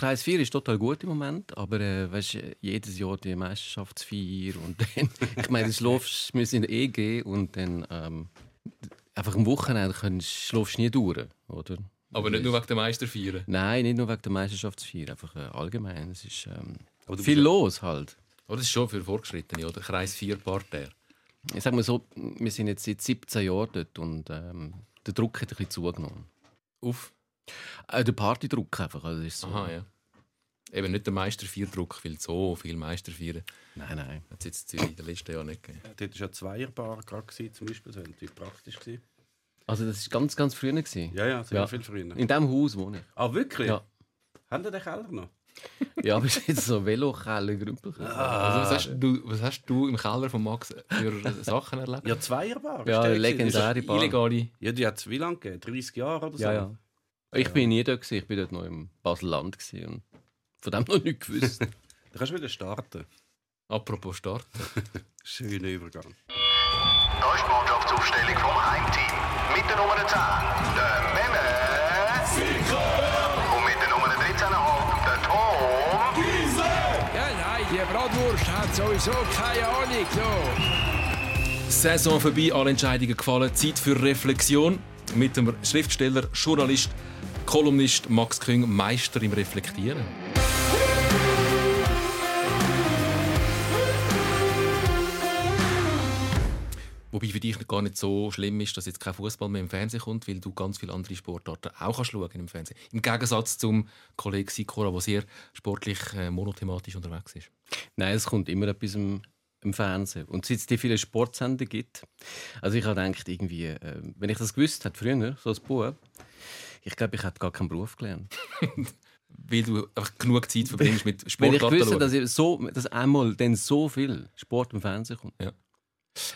Kreis 4 ist total gut im Moment, aber äh, weißt, jedes Jahr die Meisterschaftsfeier und dann, ich meine, du schläfst, wir sind EG und dann ähm, einfach am Wochenende kannst, schläfst du nie durch, oder? Aber nicht nur wegen der Meisterfeier? Nein, nicht nur wegen der Meisterschaftsfeier, einfach äh, allgemein. Es ist ähm, viel los halt. Oh, das ist schon für Fortgeschrittene, oder? Kreis 4 Parterre. Ich sage mal so, wir sind jetzt seit 17 Jahren dort und ähm, der Druck hat ein bisschen zugenommen. Auf? Äh, der Partydruck einfach. Also ist so. Aha, ja. Eben nicht der Meistervier-Druck, weil so viel Meistervieren Nein, nein. hat es jetzt in den letzten Jahren nicht gegeben. Ja, dort war ja Zweierbar gerade zum Beispiel. Das war natürlich praktisch. Gewesen. Also das war ganz, ganz früh. Gewesen. Ja, ja, sehr Ja. viel früher. In diesem Haus wohne ich. Ah, wirklich? Ja. Haben die den Keller noch? Ja, aber es ist jetzt so Velokeller, Grümpelkeller. Also, was, hast du, was hast du im Keller von Max für Sachen erlebt? Ja, Zweierbar. Ja, legendäre Bar. Illegale. Ja, die hat es wie lange gegeben? 30 Jahre oder so? Ja, ja. Ich bin nie dort, gewesen. ich bin dort noch im Basel-Land und von dem noch nichts gewusst. Dann kannst du wieder starten. Apropos Start. Schöner Übergang. Da ist die Mannschaftsaufstellung vom Heimteam. Mit der Nummer 10, der Memme. Und mit der Nummer 13,5, der Tom. Ja, nein, die Bratwurst hat sowieso keine Ahnung. So. Saison vorbei, alle Entscheidungen gefallen. Zeit für Reflexion mit dem Schriftsteller, Journalist, Kolumnist Max Küng, Meister im Reflektieren. Wobei für dich gar nicht so schlimm ist, dass jetzt kein Fußball mehr im Fernsehen kommt, weil du ganz viele andere Sportarten auch kannst schauen im Fernsehen. Im Gegensatz zum Kollegen Sikora, der sehr sportlich äh, monothematisch unterwegs ist. Nein, es kommt immer etwas im, im Fernsehen. Und seit es die vielen Sportsender gibt, also ich habe gedacht, irgendwie, äh, wenn ich das gewusst hätte früher, so als Bub, ich glaube, ich hätte gar keinen Beruf gelernt. Weil du einfach genug Zeit verbringst mit Wenn ich Sportarten. wüsste, dass, ich so, dass einmal dann so viel Sport im Fernsehen kommt.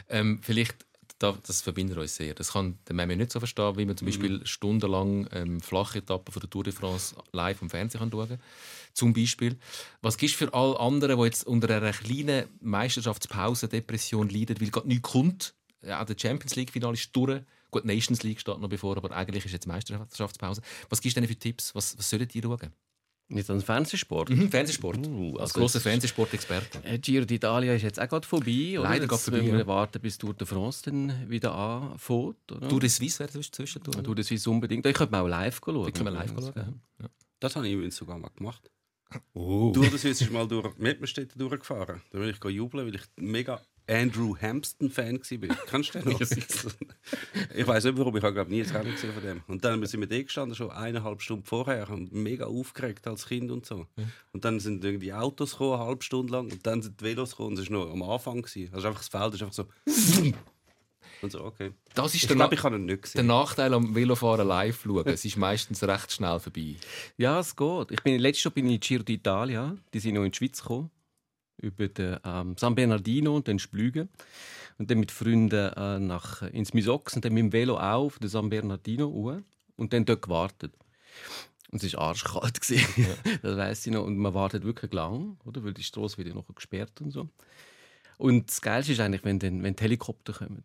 Ähm, vielleicht, da, das verbindet uns sehr. Das kann der Meme nicht so verstehen, wie man zum Beispiel stundenlang ähm, flache Etappen von der Tour de France live am Fernsehen kann schauen kann. Zum Beispiel. Was gibst du für alle anderen, die jetzt unter einer kleinen Meisterschaftspause Depression leiden, weil gerade nichts kommt? Ja, auch der Champions League-Finale ist durch. Gut, Nations League steht noch bevor, aber eigentlich ist jetzt Meisterschaftspause. Was gibst du denn für Tipps? Was, was sollten die schauen? Nicht an Fernsehsport. Mhm, Fernsehsport. Uh, Als also grosser Fernsehsportexperte. Äh, Giro d'Italia ist jetzt auch gerade vorbei. Oder? Leider Jetzt gerade vorbei, müssen wir ja. warten, bis Tour de France dann wieder anfängt. Oder? Tour de Suisse wäre zwischendurch. Tour de Suisse unbedingt. Ich könnte mal auch live schauen. Können wir live schauen. Ja. Das habe ich übrigens sogar mal gemacht. Oh. Tour de Suisse ist mal durch Mettmerstedt durchgefahren. Da will ich jubeln, weil ich mega Andrew Hampton-Fan war. Kannst du den noch? ich weiß nicht warum, ich habe glaube nie ein gesehen von dem. Und dann sind wir da gestanden, schon eineinhalb Stunden vorher, und mega aufgeregt als Kind und so. Und dann sind irgendwie Autos gekommen, eine halbe Stunde lang, und dann sind die Velos gekommen, und es war noch am Anfang. Gewesen. Also einfach das Feld ist einfach so... und so, okay. Das ist Ich der, glaube, Na ich habe ihn nicht der gesehen. Nachteil am Velofahren live schauen. Es ist meistens recht schnell vorbei. Ja, es geht. Ich bin, letztes Jahr bin ich in Giro d'Italia. Die sind noch in die Schweiz gekommen. Über den, ähm, San Bernardino und dann Splügen. Und dann mit Freunden äh, nach, ins Misox und dann mit dem Velo auch auf den San Bernardino hoch. Und dann dort gewartet. Und es war arschkalt. gewesen. das weiss ich noch. Und man wartet wirklich lang, oder? weil die Straße wird ja noch gesperrt und so. Und das Geilste ist eigentlich, wenn, dann, wenn die Helikopter kommen.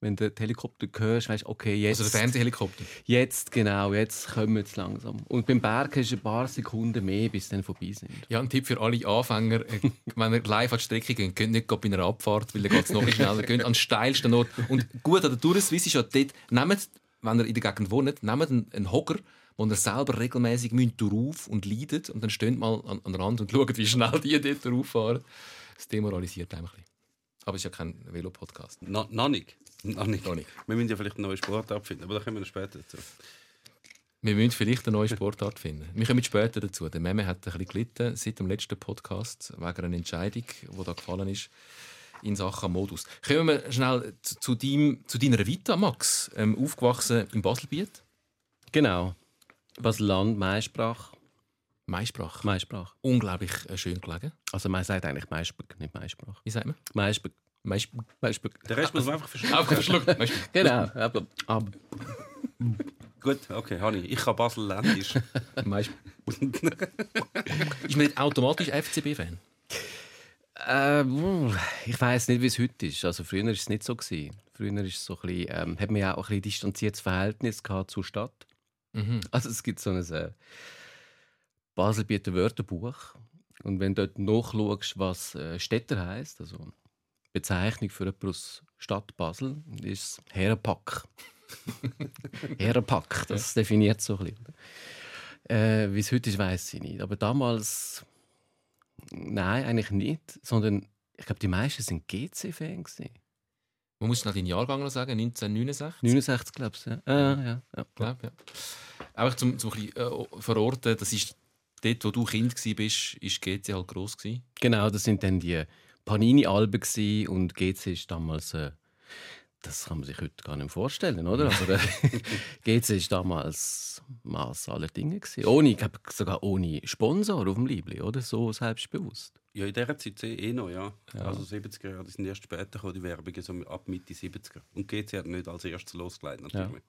Wenn du den Helikopter hörst, weißt du, okay, jetzt... Also der Fernsehhelikopter. Jetzt, genau, jetzt kommen wir langsam. Und beim Berg ist ein paar Sekunden mehr, bis sie dann vorbei sind. Ja, ein Tipp für alle Anfänger. äh, Wenn ihr live an die Strecke geht, geht nicht bei einer Abfahrt, weil dann geht es noch schneller. Geht an den steilsten Ort. Und gut an der Tour de Suisse ist ja dort, nehmt, wenn ihr in der Gegend wohnt, nehmt einen, einen Hocker, wo ihr selber regelmäßig auf und leidet und dann steht mal an, an der Rand und schaut, wie schnell die dort rauffahren. Das demoralisiert einem ein bisschen. Aber es ist ja kein Velo-Podcast. No, noch nicht. Noch nicht. Noch nicht. Wir müssen ja vielleicht einen neuen Sport abfinden, aber da kommen wir noch später dazu. Wir müssen vielleicht eine neue Sportart finden. Wir kommen später dazu. Der Meme hat ein bisschen gelitten seit dem letzten Podcast wegen einer Entscheidung, die da gefallen ist in Sachen Modus. Kommen wir schnell zu, deinem, zu deiner Vita, Max. Ähm, aufgewachsen im Baselbiet. Genau. Basel-Land, Maisprach. Maisprach. Maisprach. Unglaublich äh, schön gelegen. Also man sagt eigentlich Maisberg, nicht Maisprach. Wie sagt man? Maisberg. Der Rest muss man einfach verschluckt. Maisprach. Genau. Gut, okay, habe ich. Kann Basel-Ländisch. Ist man nicht automatisch FCB-Fan? äh, ich weiß nicht, wie es heute ist. Also früher war es nicht so. Gewesen. Früher ist es so ein bisschen, ähm, hat man ja auch ein bisschen distanziertes Verhältnis gehabt zur Stadt. Mhm. Also es gibt so ein... Äh, Basel bietet ein Wörterbuch. Und wenn du dort nachschaust, was äh, Städter heisst, also Bezeichnung für jemanden aus Stadt Basel, ist Herrenpack. Herrenpack, das definiert so ein bisschen. Äh, Wie es heute ist, weiß ich nicht. Aber damals, nein, eigentlich nicht. Sondern ich glaube, die meisten sind GC-Fans. Man muss noch deinen Jahrgang noch sagen, 1969. 69, glaube ich. Ja. Äh, ja, ja. Glaub, ja. Auch zum, zum ein bisschen, äh, verorten, das ist dort, wo du Kind warst, ist GC halt gross gewesen. Genau, das sind dann die Panini-Alben gsi und GC ist damals. Äh, das kann man sich heute gar nicht vorstellen, oder? Aber äh, GC ist damals Maß aller Dinge gsi. Ohne, ich glaube sogar ohne Sponsor auf dem Liebling, oder? So selbstbewusst. Ja, in dieser Zeit eh noch, ja. Also 70er Jahre, die sind erst später gekommen, die Werbungen, so ab Mitte 70er. Und GC hat nicht als erstes losgelegt, natürlich.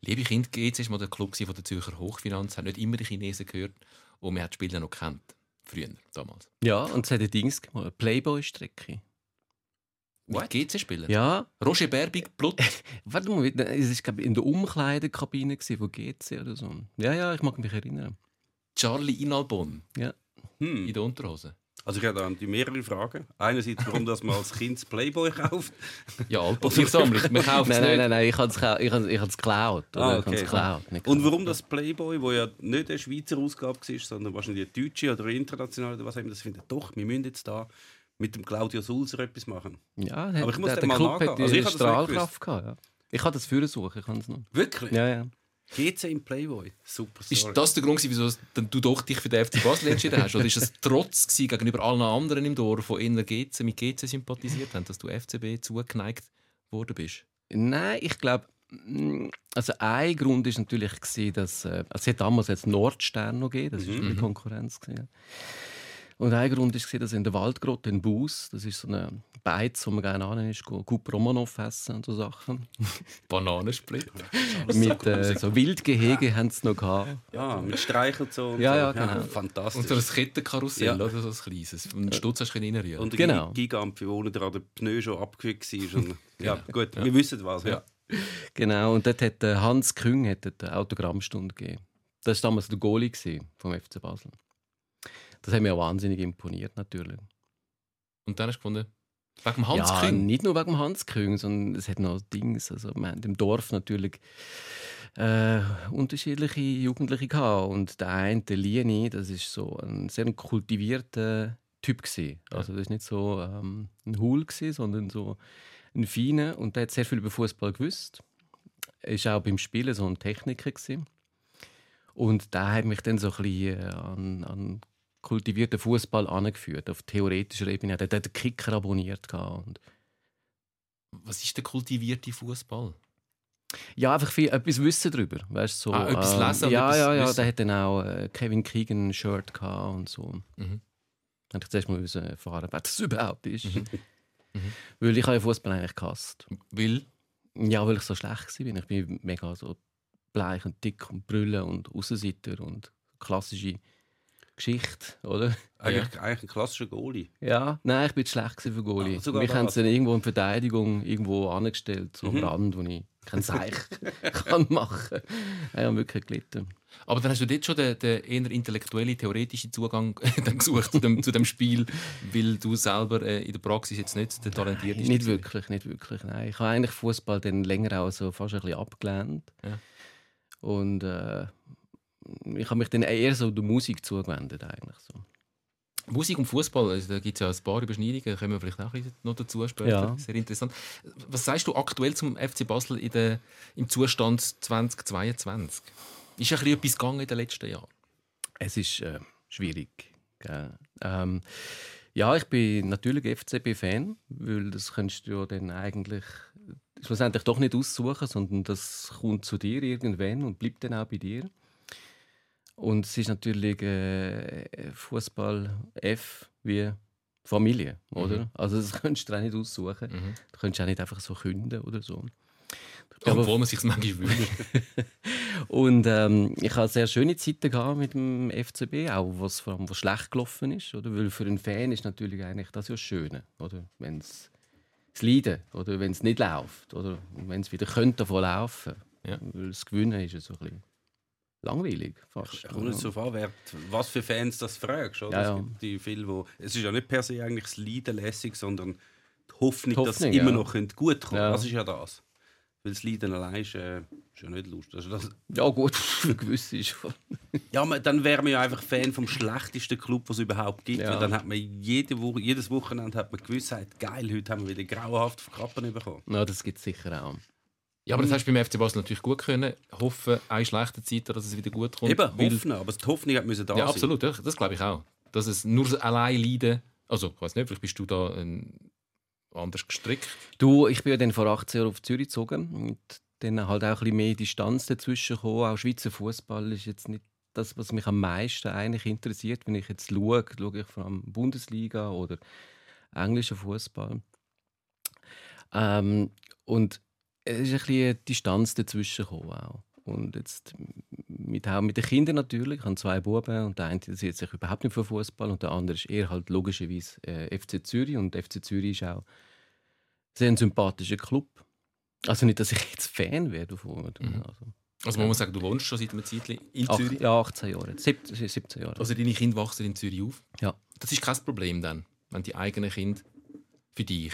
Liebe Kinder, GC war mal der Club von der Zürcher Hochfinanz, hat nicht immer die Chinesen gehört und man hat die Spieler noch kennt. Früher, damals. Ja, und es hat ein Dings gemacht, eine Playboy-Strecke. Mit GC-Spielern? Ja, Roger Berbig, Blut. warte mal, es war in der Umkleidekabine gsi von GC oder so. Ja, ja, ich mag mich erinnern. Charlie Inalbon Ja. Hm. in der Unterhose. Also ich habe da die mehrere Fragen. Einerseits, warum dass man als Kind das Playboy kauft. Ja, Alpensammlung. Man kauft es Nein, nein, nein, nein, ich habe es geklaut. Ah, okay. geklaut. Und warum das Playboy, wo ja nicht eine Schweizer Ausgabe war, sondern wahrscheinlich eine deutsche oder internationale oder was auch immer, das findet doch, wir müssen jetzt da mit dem Claudio Sulzer etwas machen. Ja, Aber ich muss der, dem der mal Club nachgehen. hat Also die ich das Strahlkraft gehabt. Ja. Ich kann das suchen, ich kann es noch. Wirklich? Ja, ja. GC im Playboy. Super Story. Ist das der Grund, wieso du doch dich für den FC Basel entschieden hast? Oder ist es Trotz gegenüber allen anderen im Dorf, die eher GC, mit GC sympathisiert haben, dass du FCB zugeneigt worden bist? Nein, ich glaube, also ein Grund ist natürlich dass äh, also es hat damals jetzt Nordstern noch gegeben, das ist Mhm. die Konkurrenz gewesen. Und ein Grund ist gewesen, dass in der Waldgrotte in Bus, das ist so eine Beiz, wo man gerne an ist, Coupe Romanov essen und so Sachen. Bananensplit. Mit äh, so Wildgehege haben sie noch gehabt. Ja, mit Streichelzoo und Ja, so. ja, genau. fantastisch. Und so ein Kettenkarussell, Ja. oder so ein kleines. Und einen Stutz hast du reinrühren. Und Genau. Gigant, wo unten dran der Pneu schon abgewickelt war. Und, ja, gut, wir wissen was. Ja. Genau, und dort hat äh, Hans Küng hat eine Autogrammstunde gegeben. Das war damals der Goalie vom FC Basel. Das hat mir auch wahnsinnig imponiert, natürlich. Und dann hast du gefunden, wegen dem Hans ja, Küng. nicht nur wegen dem Hans Küng, sondern es hat noch Dings. Also, wir haben im Dorf natürlich äh, unterschiedliche Jugendliche gehabt. Und der eine, der Lieni, das ist so ein sehr kultivierter Typ gewesen. Also das ist nicht so ähm, ein Hul gewesen, sondern so ein feiner und der hat sehr viel über Fußball gewusst. Er ist auch beim Spielen so ein Techniker gewesen. Und der hat mich dann so ein bisschen äh, an, an kultivierten Fußball angeführt, auf theoretischer Ebene. Er hat den Kicker abonniert und Was ist der kultivierte Fußball? Ja, einfach viel, etwas Wissen darüber. Weißt, so, Ah, etwas lesen und Ja, etwas ja, ja. wissen. Der hat dann auch äh, Kevin Keegan ein Shirt gehabt und so. Mhm. Habe ich zuerst mal müssen erfahren, wer das überhaupt ist. Mhm. Weil ich habe ja Fußball eigentlich gehasst. Weil Ja, weil ich so schlecht war. Ich bin mega so bleich und dick und brüllen und Aussenseiter und klassische Geschichte, oder? Eigentlich, eigentlich ein klassischer Goalie. Ja, nein, ich bin schlecht für Goalie. Ah, sogar Mich haben sie dann irgendwo in Verteidigung irgendwo angestellt, so am Mhm. Rand, wo ich kein Seich kann machen. Ich habe wirklich gelitten. Aber dann hast du dort schon den, den eher intellektuellen, theoretischen Zugang dann gesucht zu dem, zu dem Spiel, weil du selber äh, in der Praxis jetzt nicht der talentierteste Nicht bist. wirklich, nicht wirklich. Nein. Ich habe eigentlich Fußball dann länger auch so fast ein bisschen abgelehnt. Ja. Und äh, ich habe mich dann eher so der Musik zugewendet eigentlich so. Musik und Fußball, also da gibt es ja ein paar Überschneidungen, da kommen wir vielleicht auch noch dazu später. Ja. Sehr interessant. Was sagst du aktuell zum FC Basel in der, im Zustand 2022? Ist ein bisschen etwas gegangen in den letzten Jahren? Es ist äh, schwierig. Ähm, ja, ich bin natürlich FCB-Fan, weil das kannst du ja dann eigentlich schlussendlich doch nicht aussuchen, sondern das kommt zu dir irgendwann und bleibt dann auch bei dir. Und es ist natürlich äh, Fußball F wie Familie, oder? Also das kannst du dir auch nicht aussuchen. Mhm. Du kannst auch nicht einfach so künden oder so. Obwohl man sich manchmal wünscht. Und ähm, ich hatte sehr schöne Zeiten gehabt mit dem FCB, auch was vor allem was schlecht gelaufen ist, oder? Weil für einen Fan ist natürlich eigentlich das ja das Schöne, oder? Wenn es Leiden, oder wenn es nicht läuft, oder wenn es wieder könnte davon laufen, Ja. weil das Gewinnen ist ja so ein bisschen langweilig fast. Es kommt nicht so an, wer, was für Fans das fragst. Oder? Ja, ja. Es gibt die viele, wo, es ist ja nicht per se eigentlich das Leiden lässig, sondern die Hoffnung, Die dass es Hoffnung, immer noch gut kommen Ja. Das ist ja das. Weil das Leiden allein ist, äh, ist ja nicht lustig. Also das, Ja gut, für gewisse ist schon. ja, man, dann wäre man ja einfach Fan vom schlechtesten Club, was es überhaupt gibt. Ja. Weil dann hat man jede Woche, jedes Wochenende hat man Gewissheit, geil, heute haben wir wieder grauenhaft Kappen bekommen. Ja, das gibt es sicher auch. Ja, aber das hast du beim FC Basel natürlich gut können. Hoffen, eine schlechte Zeit, dass es wieder gut kommt. Eben, hoffen, aber die Hoffnung hat müssen da Ja, sein. absolut. Das, das glaube ich auch. Dass es nur allein leiden. Also, ich weiß nicht, vielleicht bist du da ähm, anders gestrickt. Du, ich bin ja dann vor 18 Jahren auf Zürich gezogen und dann halt auch ein bisschen mehr Distanz dazwischen gekommen. Auch Schweizer Fußball ist jetzt nicht das, was mich am meisten eigentlich interessiert. Wenn ich jetzt schaue, schaue ich vor allem Bundesliga oder englischen Fußball. Ähm, und es ist ein bisschen eine Distanz dazwischen gekommen auch. Und jetzt mit, auch mit den Kindern natürlich. Ich habe zwei Buben und der eine interessiert sich überhaupt nicht für Fußball und der andere ist eher halt logischerweise äh, FC Zürich. Und FC Zürich ist auch sehr ein sympathischer Club. Also nicht, dass ich jetzt Fan wäre davon. Mhm. Also, Also, man muss sagen, du wohnst schon seit einem Zeitchen in ach, Zürich. ja, 18 Jahre. 17, 17 Jahre. Also, deine Kinder wachsen in Zürich auf. Ja. Das ist kein Problem dann, wenn die eigenen Kinder für dich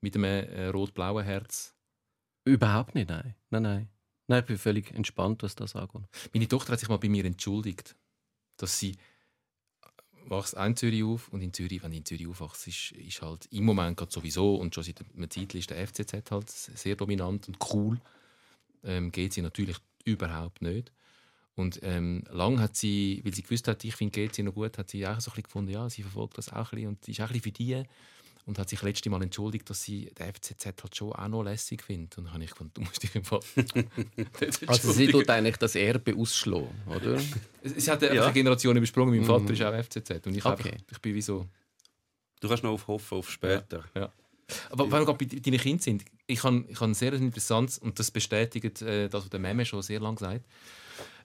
mit einem äh, rot-blauen Herz. Überhaupt nicht, nein. Nein, nein. Nein, ich bin völlig entspannt, was das angeht. Meine Tochter hat sich mal bei mir entschuldigt, dass sie wächst auch in Zürich auf und in Zürich, wenn du in Zürich aufwachst, ist, ist halt im Moment gerade sowieso und schon seit einer Zeit ist der FCZ halt sehr dominant und cool. Ähm, geht sie natürlich überhaupt nicht. Und ähm, lang hat sie, weil sie gewusst hat, ich finde GC noch gut, hat sie auch so ein bisschen gefunden, ja, sie verfolgt das auch ein bisschen und ist auch ein bisschen für die und hat sich letztes Mal entschuldigt, dass sie den FCZ halt schon auch noch lässig findet. Und dann habe ich gefunden, du musst dich im Fall Also sie tut eigentlich das Erbe ausschlagen, oder? Sie hat einfach Ja. eine Generation übersprungen. Mein Vater Mhm. ist auch FCZ. Und ich, Okay. einfach, ich bin wie so. Du kannst noch auf hoffen auf später. Aber wenn wir gerade bei deinen Kindern sind, ich habe ich habe ein sehr interessantes, und das bestätigt äh, das, was der Meme schon sehr lange sagt,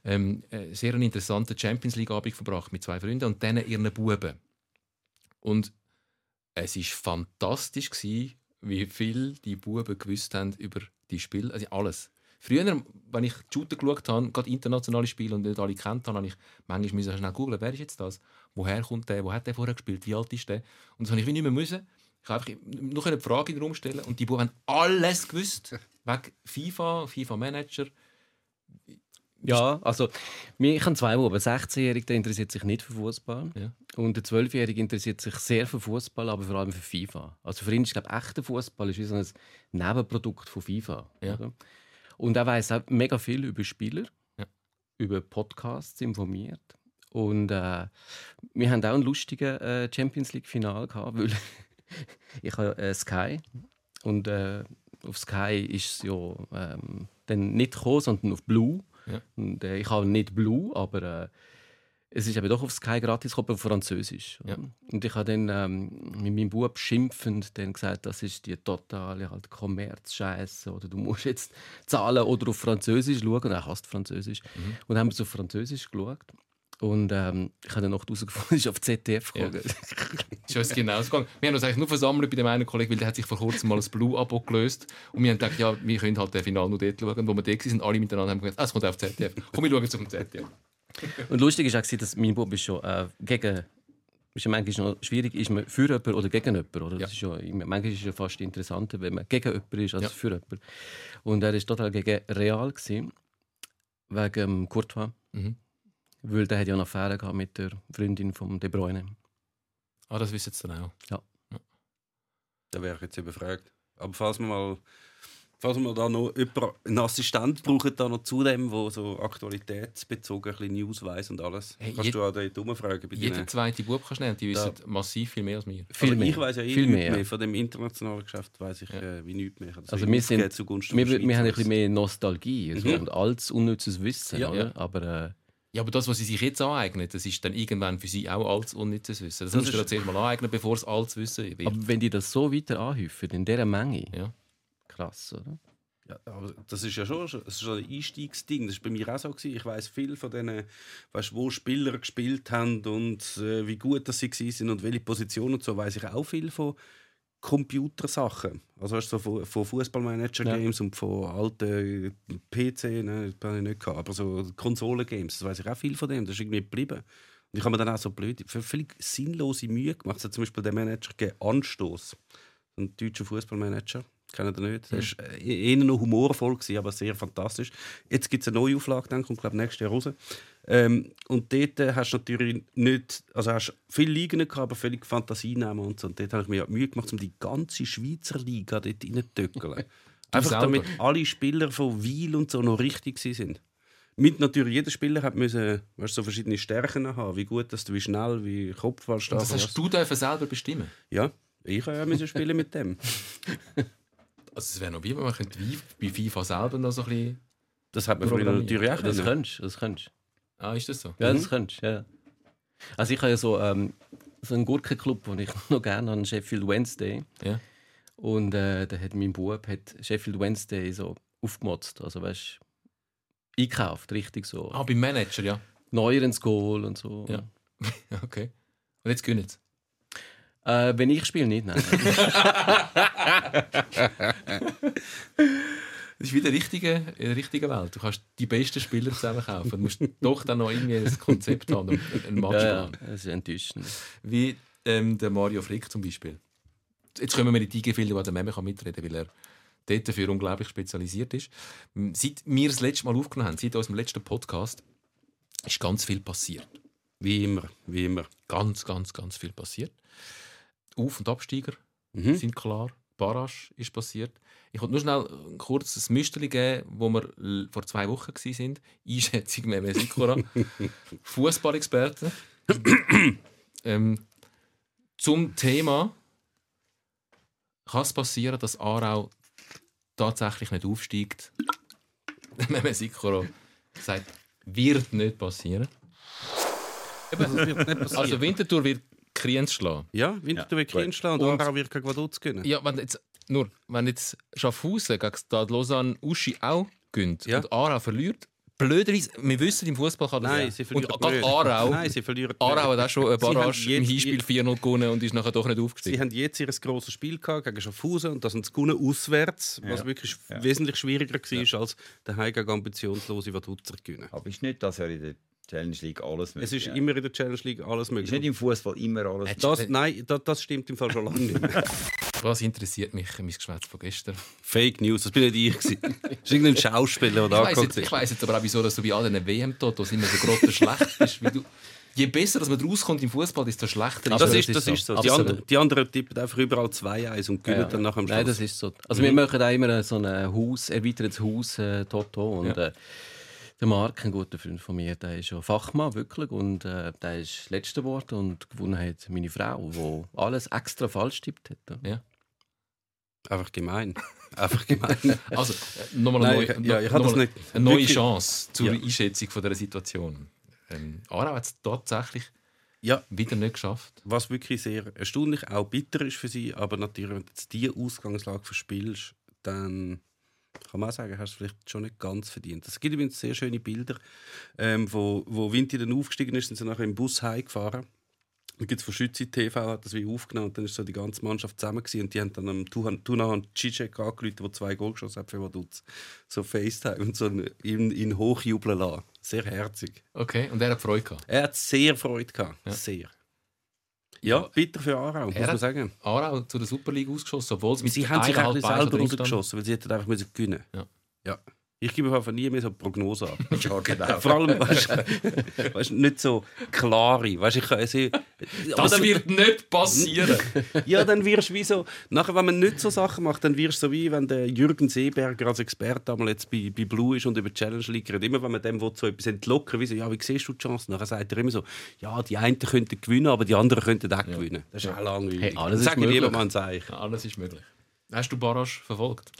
ähm, äh, sehr einen interessanten Champions League-Abend verbracht mit zwei Freunden und denen ihren Buben. Und es war fantastisch, gewesen, wie viel die Buben gewusst haben über die Spiele. Also alles. Früher, wenn ich die Shooter geschaut habe, gerade internationale Spiele und nicht alle kennt habe, habe ich manchmal müssen schnell googeln, wer ist jetzt das? Woher kommt der? Wo hat der vorher gespielt? Wie alt ist der? Und das habe ich wie nicht mehr müssen. Ich habe einfach nur eine Frage in den Raum stellen und die Buben haben alles gewusst. Wegen FIFA, FIFA Manager. Ja, also mir- ich habe zwei Buben. Ein 16-Jähriger der interessiert sich nicht für Fußball Ja. und der 12-Jährige interessiert sich sehr für Fußball, aber vor allem für FIFA. Also für ihn ist glaube ich, echter Fußball ist wie so ein Nebenprodukt von FIFA. Ja. Und er weiß auch mega viel über Spieler, Ja. über Podcasts informiert. Und äh, wir haben auch ein lustiges äh, Champions League Final gehabt, weil ich habe äh, Sky und äh, auf Sky ist es ja ähm, dann nicht gekommen, sondern auf Blue. Ja. Und, äh, ich habe nicht Blue, aber äh, es ist eben doch auf Sky gratis gekommen, auf Französisch. Ja. Und ich habe dann ähm, mit meinem Bub schimpfend dann gesagt, das ist die totale halt Kommerzscheiße oder du musst jetzt zahlen oder auf Französisch schauen. Und er hasst Französisch. Mhm. Und dann haben wir so auf Französisch geschaut. Und ähm, ich habe dann noch herausgefunden, es ist auf ZDF Ja. gekommen. Ist uns genau gegangen. Wir haben uns eigentlich nur versammelt bei dem einen Kollegen, weil der hat sich vor kurzem mal ein Blue-Abo gelöst. Und wir haben gedacht, ja, wir können halt den Final nur dort schauen. Und wo wir dort waren, alle miteinander haben gesagt, ah, es kommt auf ZDF. Komm, wir schauen es auf ZDF. Und lustig ist auch, dass mein Bub ist schon äh, gegen. Ist ja manchmal noch schwierig, ist man für jemanden oder gegen jemanden. Oder? Ja. Das ist ja, manchmal ist es ja fast interessanter, wenn man gegen jemanden ist, als Ja. für jemanden. Und er war total gegen Real, gewesen, wegen ähm, Courtois. Mhm. Weil der hat ja eine Affäre gehabt mit der Freundin von De Bruyne. Ah, das wissen sie dann auch. Da wäre ich jetzt überfragt. Aber falls wir mal, falls wir da noch jemanden, einen Assistent brauchen, da noch zu dem, der so aktualitätsbezogen ein bisschen News weiss und alles, Hey, kannst du auch dort umfragen bei Jeder zweite Bub kannst du nehmen, die wissen massiv viel mehr als wir. Viel also mehr. Ich weiß ja eh Viel mehr, mehr. ja. Von dem internationalen Geschäft weiß ich Ja. äh, wie nichts mehr. Also wie wir sind- Wir, wir haben ein bisschen mehr Nostalgie also, Mhm. und altes unnützes Wissen. Ja. oder? Aber äh, Ja, aber das, was sie sich jetzt aneignen, das ist dann irgendwann für sie auch altes unnützes Wissen. Das, Das musst du zuerst mal aneignen, bevor es altes Wissen wird. Aber wenn die das so weiter anhäufen, in dieser Menge, Ja. krass, oder? Ja, aber das ist ja schon, das ist schon ein Einstiegsding. Das war bei mir auch so. Gewesen. Ich weiß viel von denen, weißt, wo Spieler gespielt haben und äh, wie gut das sie waren und welche Positionen und so, weiß ich auch viel von Computersachen. Also weißt, du, so von, Fußballmanager-Games und von alten PC, ne, das habe ich nicht gehabt, aber so Konsolen-Games, das weiß ich auch viel von dem, das ist irgendwie geblieben. Und ich habe mir dann auch so blöd, für völlig sinnlose Mühe gemacht. Es hat zum Beispiel der Manager gegeben, Anstoß, ein deutscher Fußballmanager. Kennt ihr nicht? Das war eher noch humorvoll, gewesen, aber sehr fantastisch. Jetzt gibt es eine neue Auflage, dann kommt glaube nächstes Jahr raus. Ähm, und dort äh, hast du natürlich nicht, also hast viele Ligen gehabt, aber völlig Fantasie nehmen und so. Und dort habe ich mir Mühe gemacht, um die ganze Schweizer Liga dort reinzutöckeln. Einfach selber? damit alle Spieler von Wiel und so noch richtig sind. Mit natürlich, jeder Spieler hat müssen, weißt, so verschiedene Stärken haben, wie gut, dass du, wie schnell, wie Kopfball Und das hast du dürfen selber bestimmen. Ja, ich habe ja müssen spielen mit dem. Also es wäre noch wie, man könnte wie bei FIFA selber noch so ein bisschen... Das hat man früher natürlich auch Das könntest du, das könntest du. Ah, ist das so? Ja, das könntest du, ja. Also ich habe ja so, ähm, so einen Gurkenclub, den ich noch gerne habe, Sheffield Wednesday. Ja. Und äh, da hat mein Bub hat Sheffield Wednesday so aufgemotzt. Also weißt einkauft, richtig so. Ah, beim Manager, ja. Neuer ins Goal und so. Ja. okay. Und jetzt gewinnen sie. Äh, wenn ich spiele, nicht, nein. Das ist wie in der richtigen, in der richtigen Welt. Du kannst die besten Spieler zusammen kaufen. Du musst doch dann noch irgendwie ein Konzept haben, einen- einen ja, Matchplan. das ist enttäuschend. Wie ähm, der Mario Frick zum Beispiel. Jetzt kommen wir in die Gefilde, wo der Meme kann mitreden kann, weil er dort dafür unglaublich spezialisiert ist. Seit wir das letzte Mal aufgenommen haben, seit unserem letzten Podcast, ist ganz viel passiert. Wie immer, wie immer. Ganz, ganz, ganz viel passiert. Auf- und Absteiger Mhm. sind klar. Barrage ist passiert. Ich wollte nur schnell ein kurzes Müsterli geben, wo wir vor zwei Wochen waren. Einschätzung Meme Sikora. Fußballexperte. ähm, zum Thema kann es passieren, dass Aarau tatsächlich nicht aufsteigt. Meme Sikora sagt, wird nicht passieren. Das wird nicht passieren. Also Winterthur wird Kriens schlagen. ja, Winterthur wird Kriens schlagen und Aarau wird gegen Vaduz gewinnen. Ja, wenn jetzt, nur, wenn jetzt Schaffhausen gegen Stade Lausanne Uschi auch gönnt Ja. und Aarau verliert, blöderweise, wir wissen, im Fußball kann das Nein, ja. sie verlieren Und gerade. Aarau, Nein, sie verlieren Aarau hat auch schon eine Sie haben Barrage im Hinspiel 4-0 gewonnen und ist nachher doch nicht Sie aufgestiegen. haben jetzt ihr grosses Spiel gehabt gegen Schaffhausen und das haben sie gewonnen auswärts, was Ja. wirklich Ja. wesentlich schwieriger war, als daheim gegen ambitionslose Vaduzer zu gewinnen. Aber ist nicht das ja in der Challenge League alles möglich? Es ist ja. immer in der Challenge League alles ist möglich. nicht im Fußball immer alles Hättest- Das, nein, das, das stimmt im Fall schon lange nicht mehr. Was interessiert mich, mein Geschwätz von gestern? Fake News, das bin nicht ich. gewesen. Das ist irgendein Schauspieler, der Ich da weiss, jetzt, angeguckt ich ist. weiss jetzt aber auch, wieso dass du bei all diesen WM-Totos immer so grotter schlecht bist. Weil du, je besser dass man rauskommt im Fußball, desto schlechter Das es. ist, das ist so. Die, Absolut. anderen, die anderen tippen einfach überall 2-1 und gewinnen Ja. dann nach dem Schluss. Nein, das ist so. Also wir machen auch immer so ein Haus, erweitertes Haus äh, Toto und Ja. äh, der Marc, ein guter Freund von mir, der ist ja Fachmann wirklich und äh, der ist letzter geworden und gewonnen hat meine Frau, wo alles extra falsch tippt hat. Ja. Einfach gemein. Einfach gemein. Also, nochmal eine, Nein, neue, ich- ja, ich habe das nochmal nicht- eine neue Chance zur Ja. Einschätzung von dieser Situation. Ähm, Aarau hat es tatsächlich ja, wieder nicht geschafft. was wirklich sehr erstaunlich, auch bitter ist für sie, aber natürlich, wenn du diese Ausgangslage verspielst, dann kann man auch sagen, hast du vielleicht schon nicht ganz verdient. Es gibt übrigens sehr schöne Bilder, ähm, wo, wo Vinti dann aufgestiegen ist, sind sie nachher im Bus heimgefahren. Da gibt es von Schützi TV, hat das wie aufgenommen und dann ist so die ganze Mannschaft zusammen gewesen, und die haben dann am Tunahan Cicek angerufen, der zwei Goal geschossen hat für Vaduz. So FaceTime und so ihn, ihn hochjubeln lassen. Sehr herzig. Okay, und er hat Freude gehabt. Er hat sehr Freude gehabt. Ja. Sehr. Ja, bitter für Aarau, muss man hat- sagen. Aarau zu der Super League ausgeschossen, obwohl sie mit Sie haben sich Beinen selber rausgeschossen, weil sie hätten einfach müssen gewinnen Ja. ja. Ich gebe einfach nie mehr so Prognosen ab. Ja, genau. Vor allem, weißt du, nicht so klare. Weißt, ich sie, Das wird nicht passieren. ja, dann wirst du wie so. Nachher, wenn man nicht so Sachen macht, dann wirst du so wie wenn der Jürgen Seeberger als Experte einmal jetzt bei, bei Blue ist und über die Challenge League redet. Immer wenn man dem will, so etwas entlocken wie so, ja, wie siehst du die Chance? Nachher sagt er immer so, ja, die einen könnten gewinnen, aber die anderen könnten auch gewinnen. Das ist auch langweilig. Hey, alles ist Sag möglich. lieber. Alles ist möglich. Hast du Barrage verfolgt?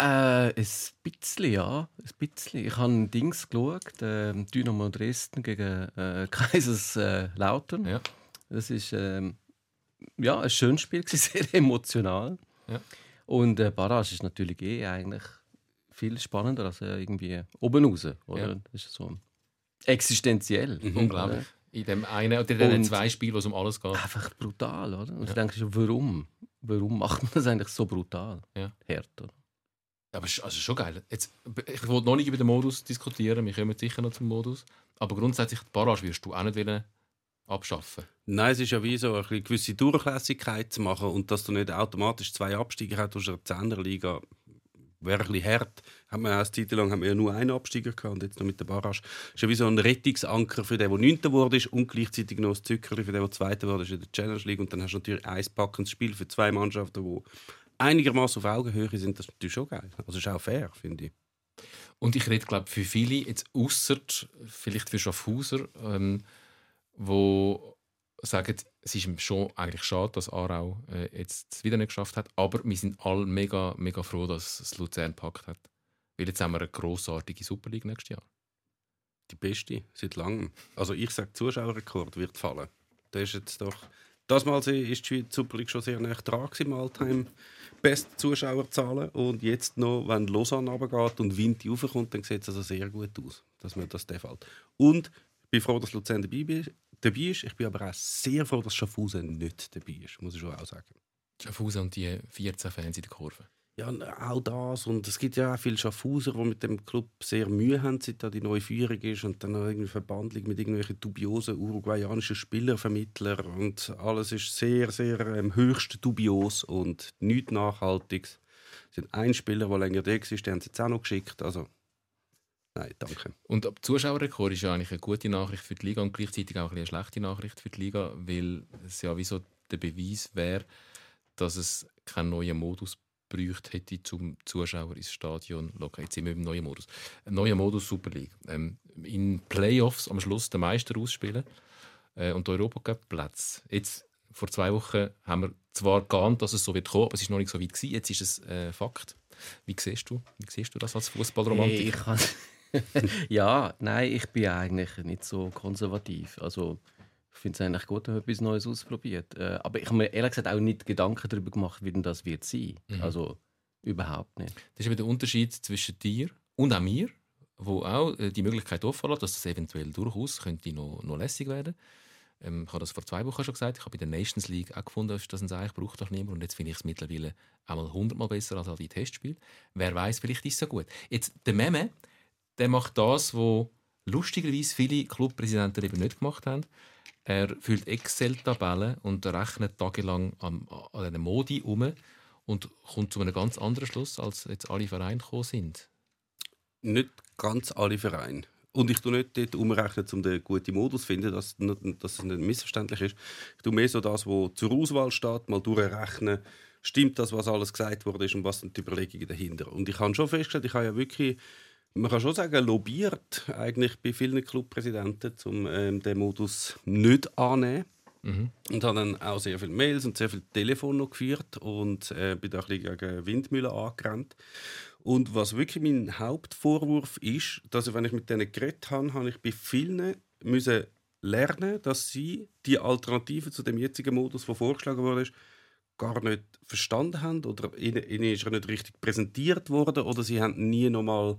Äh, ein bisschen, ja. Ein bisschen. Ich habe Dings geschaut, äh, Dynamo Dresden gegen äh, Kaiserslautern. Ja. Das ist ähm, ja, ein schönes Spiel, sehr emotional. Ja. Und äh, Barrage ist natürlich eh eigentlich viel spannender als äh, irgendwie oben raus. Oder? Ja. Das ist so existenziell. Unglaublich. Oder? In dem einen oder in den zwei Spielen, wo es um alles geht. Einfach brutal, oder? Und ich denke schon, warum? warum macht man das eigentlich so brutal? Ja. Hart, oder? Aber es ist also schon geil. Jetzt, ich wollte noch nicht über den Modus diskutieren, wir kommen sicher noch zum Modus. Aber grundsätzlich, die Barrage wirst du auch nicht wollen abschaffen. Nein, es ist ja wie so eine gewisse Durchlässigkeit zu machen und dass du nicht automatisch zwei Absteiger hast aus einer Zehnerliga, wäre ein bisschen hart. Haben wir eine Zeit lang haben wir ja nur einen Absteiger gehabt und jetzt noch mit der Barrage. Das ist ja wie so ein Rettungsanker für den, der Neunter wurde ist und gleichzeitig noch ein Zückerli für den, der Zweiter wurde ist in der Challenge League und dann hast du natürlich ein packendes Spiel für zwei Mannschaften, die einigermaßen auf Augenhöhe sind. Das ist natürlich schon geil. Also ist auch fair, finde ich. Und ich rede, glaube für viele, jetzt ausser vielleicht für Schaffhauser, ähm, wo sagen, es ist schon eigentlich schade, dass Aarau äh, jetzt es wieder nicht geschafft hat, aber wir sind alle mega, mega froh, dass es Luzern gepackt hat. Weil jetzt haben wir eine grossartige Super League nächstes Jahr. Die beste seit langem. Also ich sage, Zuschauerrekord wird fallen. Das ist jetzt doch... Das Mal ist die Super League schon sehr nah dran im Alltime best Zuschauerzahlen und jetzt noch, wenn Lausanne runtergeht und Vinti raufkommt, dann sieht es also sehr gut aus, dass mir das fällt. Und ich bin froh, dass Luzern dabei ist. Ich bin aber auch sehr froh, dass Schaffhausen nicht dabei ist, muss ich schon auch sagen. Schaffhausen und die 14 Fans in der Kurve. Ja, auch das. Und es gibt ja auch viele Schaffhauser, die mit dem Club sehr Mühe haben, seit da die neue Führung ist und dann irgendwie Verbandlung mit irgendwelchen dubiosen uruguayanischen Spielervermittlern und alles ist sehr, sehr ähm, höchst dubios und nichts Nachhaltiges. Es sind ein Spieler, der länger da ist, den haben sie jetzt auch noch geschickt. Also, nein, danke. Und ab Zuschauerrekord ist ja eigentlich eine gute Nachricht für die Liga und gleichzeitig auch eine schlechte Nachricht für die Liga, weil es ja wie so der Beweis wäre, dass es keinen neuen Modus bräuchte hätte, zum Zuschauer ins Stadion zu locken. Jetzt sind wir im neuen Modus. Neuer Modus Super League. Ähm, in Playoffs am Schluss den Meister ausspielen äh, und Europacup Platz. Jetzt vor zwei Wochen haben wir zwar geahnt, dass es so wird kommen, aber es ist noch nicht so weit gewesen. Jetzt ist es äh, Fakt. Wie siehst du? Wie siehst du das als Fußballromantiker? Kann ja, nein, ich bin eigentlich nicht so konservativ. Also ich finde es eigentlich gut, wenn man etwas Neues ausprobiert. Äh, aber ich habe mir ehrlich gesagt auch nicht Gedanken darüber gemacht, wie denn das wird sein. Mhm. Also überhaupt nicht. Das ist eben der Unterschied zwischen dir und auch mir, wo auch äh, die Möglichkeit offen lässt, dass das eventuell durchaus könnte noch, noch lässig werden ähm, Ich habe das vor zwei Wochen schon gesagt. Ich habe bei der Nations League auch gefunden, dass das ein eigentlich braucht doch niemand. Und jetzt finde ich es mittlerweile einmal hundertmal besser als all die Testspiele. Wer weiß, vielleicht ist es so gut. Jetzt, der Meme, der macht das, was lustigerweise viele Clubpräsidenten eben nicht gemacht haben. Er füllt Excel-Tabellen und rechnet tagelang an, an einer Modi um und kommt zu einem ganz anderen Schluss, als jetzt alle Vereine gekommen sind. Nicht ganz alle Vereine. Und ich tue nicht dort umrechnen, um den guten Modus zu finden, dass, dass es nicht missverständlich ist. Ich tue mehr so das, was zur Auswahl steht, mal durchrechnen. Stimmt das, was alles gesagt wurde und was sind die Überlegungen dahinter? Und ich habe schon festgestellt, ich habe ja wirklich, man kann schon sagen, lobbyiert eigentlich bei vielen Clubpräsidenten, um ähm, den Modus nicht anzunehmen. Und habe dann auch sehr viele Mails und sehr viele Telefone noch geführt und äh, bin da ein bisschen gegen Windmühlen angerannt. Und was wirklich mein Hauptvorwurf ist, dass ich, wenn ich mit denen geredet habe, habe ich bei vielen müssen lernen, dass sie die Alternative zu dem jetzigen Modus, der vorgeschlagen wurde, ist, gar nicht verstanden haben oder ihnen, ihnen ist er nicht richtig präsentiert worden oder sie haben nie noch mal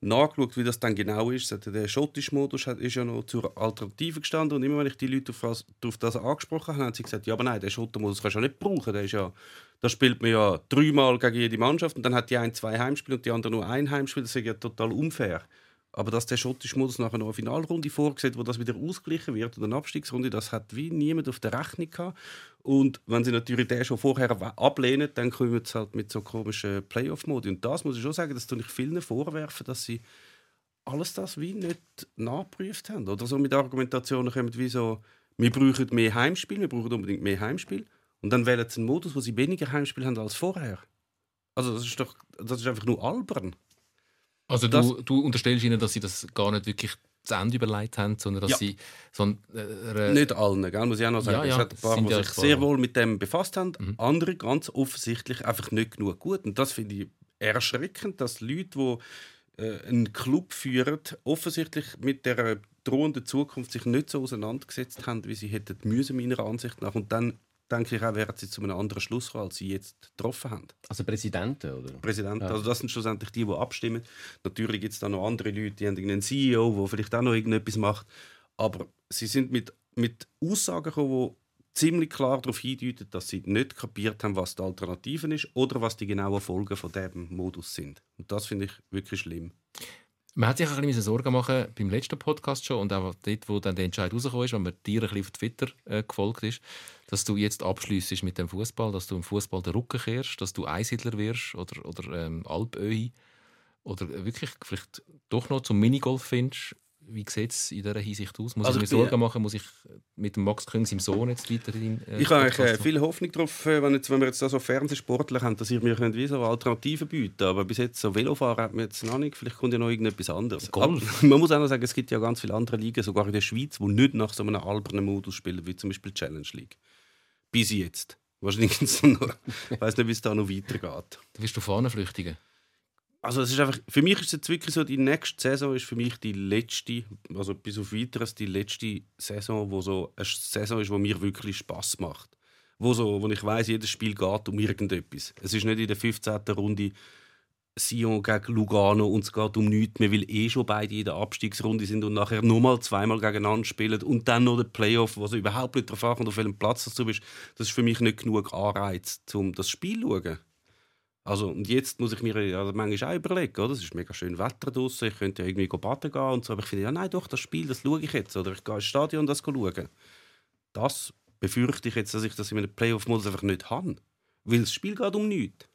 nachgeschaut, wie das dann genau ist. Der schottische Modus ist ja noch zur Alternative gestanden und immer wenn ich die Leute auf das, angesprochen habe, haben sie gesagt, ja, aber nein, den Schottermodus kannst du ja nicht brauchen. Der ist ja, da spielt man ja dreimal gegen jede Mannschaft und dann hat die ein zwei Heimspiele und die andere nur ein Heimspiel. Das ist ja total unfair. Aber dass der schottische Modus nachher noch eine Finalrunde vorsieht, wo das wieder ausgeglichen wird und eine Abstiegsrunde, das hat wie niemand auf der Rechnung gehabt. Und wenn sie natürlich den schon vorher ablehnen, dann kommen sie halt mit so komischen Playoff-Modi. Und das muss ich schon sagen, das tue ich vielen vorwerfen, dass sie alles das wie nicht nachgeprüft haben. Oder so mit Argumentationen kommen wie so, wir brauchen mehr Heimspiel, wir brauchen unbedingt mehr Heimspiel. Und dann wählen sie einen Modus, wo sie weniger Heimspiel haben als vorher. Also das ist doch, das ist einfach nur albern. Also Das- du, du unterstellst ihnen, dass sie das gar nicht wirklich zu Ende überlegt haben, sondern dass Ja. sie so ein, äh, Nicht allen, gell, muss ich auch noch sagen. Ja, ja, es hat ein paar, die sich sehr wohl mit dem befasst haben. Andere ganz offensichtlich einfach nicht genug gut. Und das finde ich erschreckend, dass Leute, die äh, einen Club führen, offensichtlich mit der drohenden Zukunft sich nicht so auseinandergesetzt haben, wie sie hätten müssen, meiner Ansicht nach. Und dann denke ich auch, wären sie zu einem anderen Schluss gekommen, als sie jetzt getroffen haben. Also Präsidenten, oder? Präsident. Ja. Also das sind schlussendlich die, die abstimmen. Natürlich gibt es da noch andere Leute, die haben einen CEO, der vielleicht auch noch irgendetwas macht. Aber sie sind mit, mit Aussagen gekommen, die ziemlich klar darauf hindeutet, dass sie nicht kapiert haben, was die Alternative ist oder was die genauen Folgen von diesem Modus sind. Und das finde ich wirklich schlimm. Man hat sich ein bisschen Sorgen machen beim letzten Podcast schon und auch dort, wo dann der Entscheid rausgekommen ist, wenn man dir ein bisschen auf Twitter äh, gefolgt ist, dass du jetzt abschließt mit dem Fußball, dass du im Fußball den Rücken kehrst, dass du Einsiedler wirst oder, oder ähm, Alpöhi oder wirklich vielleicht doch noch zum Minigolf findest. Wie sieht es in dieser Hinsicht aus? Muss Also ich mir ich Sorgen machen? Muss ich mit dem Max Küng, seinem Sohn, jetzt weiterhin äh, Ich habe äh, viel Hoffnung darauf, äh, wenn, jetzt, wenn wir jetzt da so Fernsehsportler haben, dass ihr mir könnt wie so Alternativen bieten Aber bis jetzt so Velofahren hat mir jetzt noch nicht. Vielleicht kommt ja noch irgendetwas anderes. Golf. Aber Man muss auch noch sagen, es gibt ja ganz viele andere Ligen, sogar in der Schweiz, die nicht nach so einem albernen Modus spielen, wie zum Beispiel die Challenge League. Bis jetzt. Wahrscheinlich noch, ich weiß nicht, wie es da noch weitergeht. Du wirst du Fahnenflüchtigen. Also es ist einfach, für mich ist es wirklich so, die nächste Saison ist für mich die letzte, also bis auf weiteres die letzte Saison, wo so eine Saison ist, wo mir wirklich Spaß macht. Wo, so, wo ich weiß, jedes Spiel geht um irgendetwas. Es ist nicht in der 15. Runde Sion gegen Lugano und es geht um nichts mehr, weil eh schon beide in der Abstiegsrunde sind und nachher nochmal zweimal gegeneinander spielen und dann noch der Playoff, wo sie überhaupt nicht darauf ankommt, auf welchem Platz du bist. Das ist für mich nicht genug Anreiz, um das Spiel zu schauen. Also, und jetzt muss ich mir ja manchmal auch überlegen, oder? es ist mega schön Wetter draußen, ich könnte ja irgendwie baden gehen und so, aber ich finde, ja nein, doch, das Spiel, das schaue ich jetzt, oder ich gehe ins Stadion und das schauen. Das befürchte ich jetzt, dass ich das in einem Playoff-Modus einfach nicht habe. Weil das Spiel geht um nichts.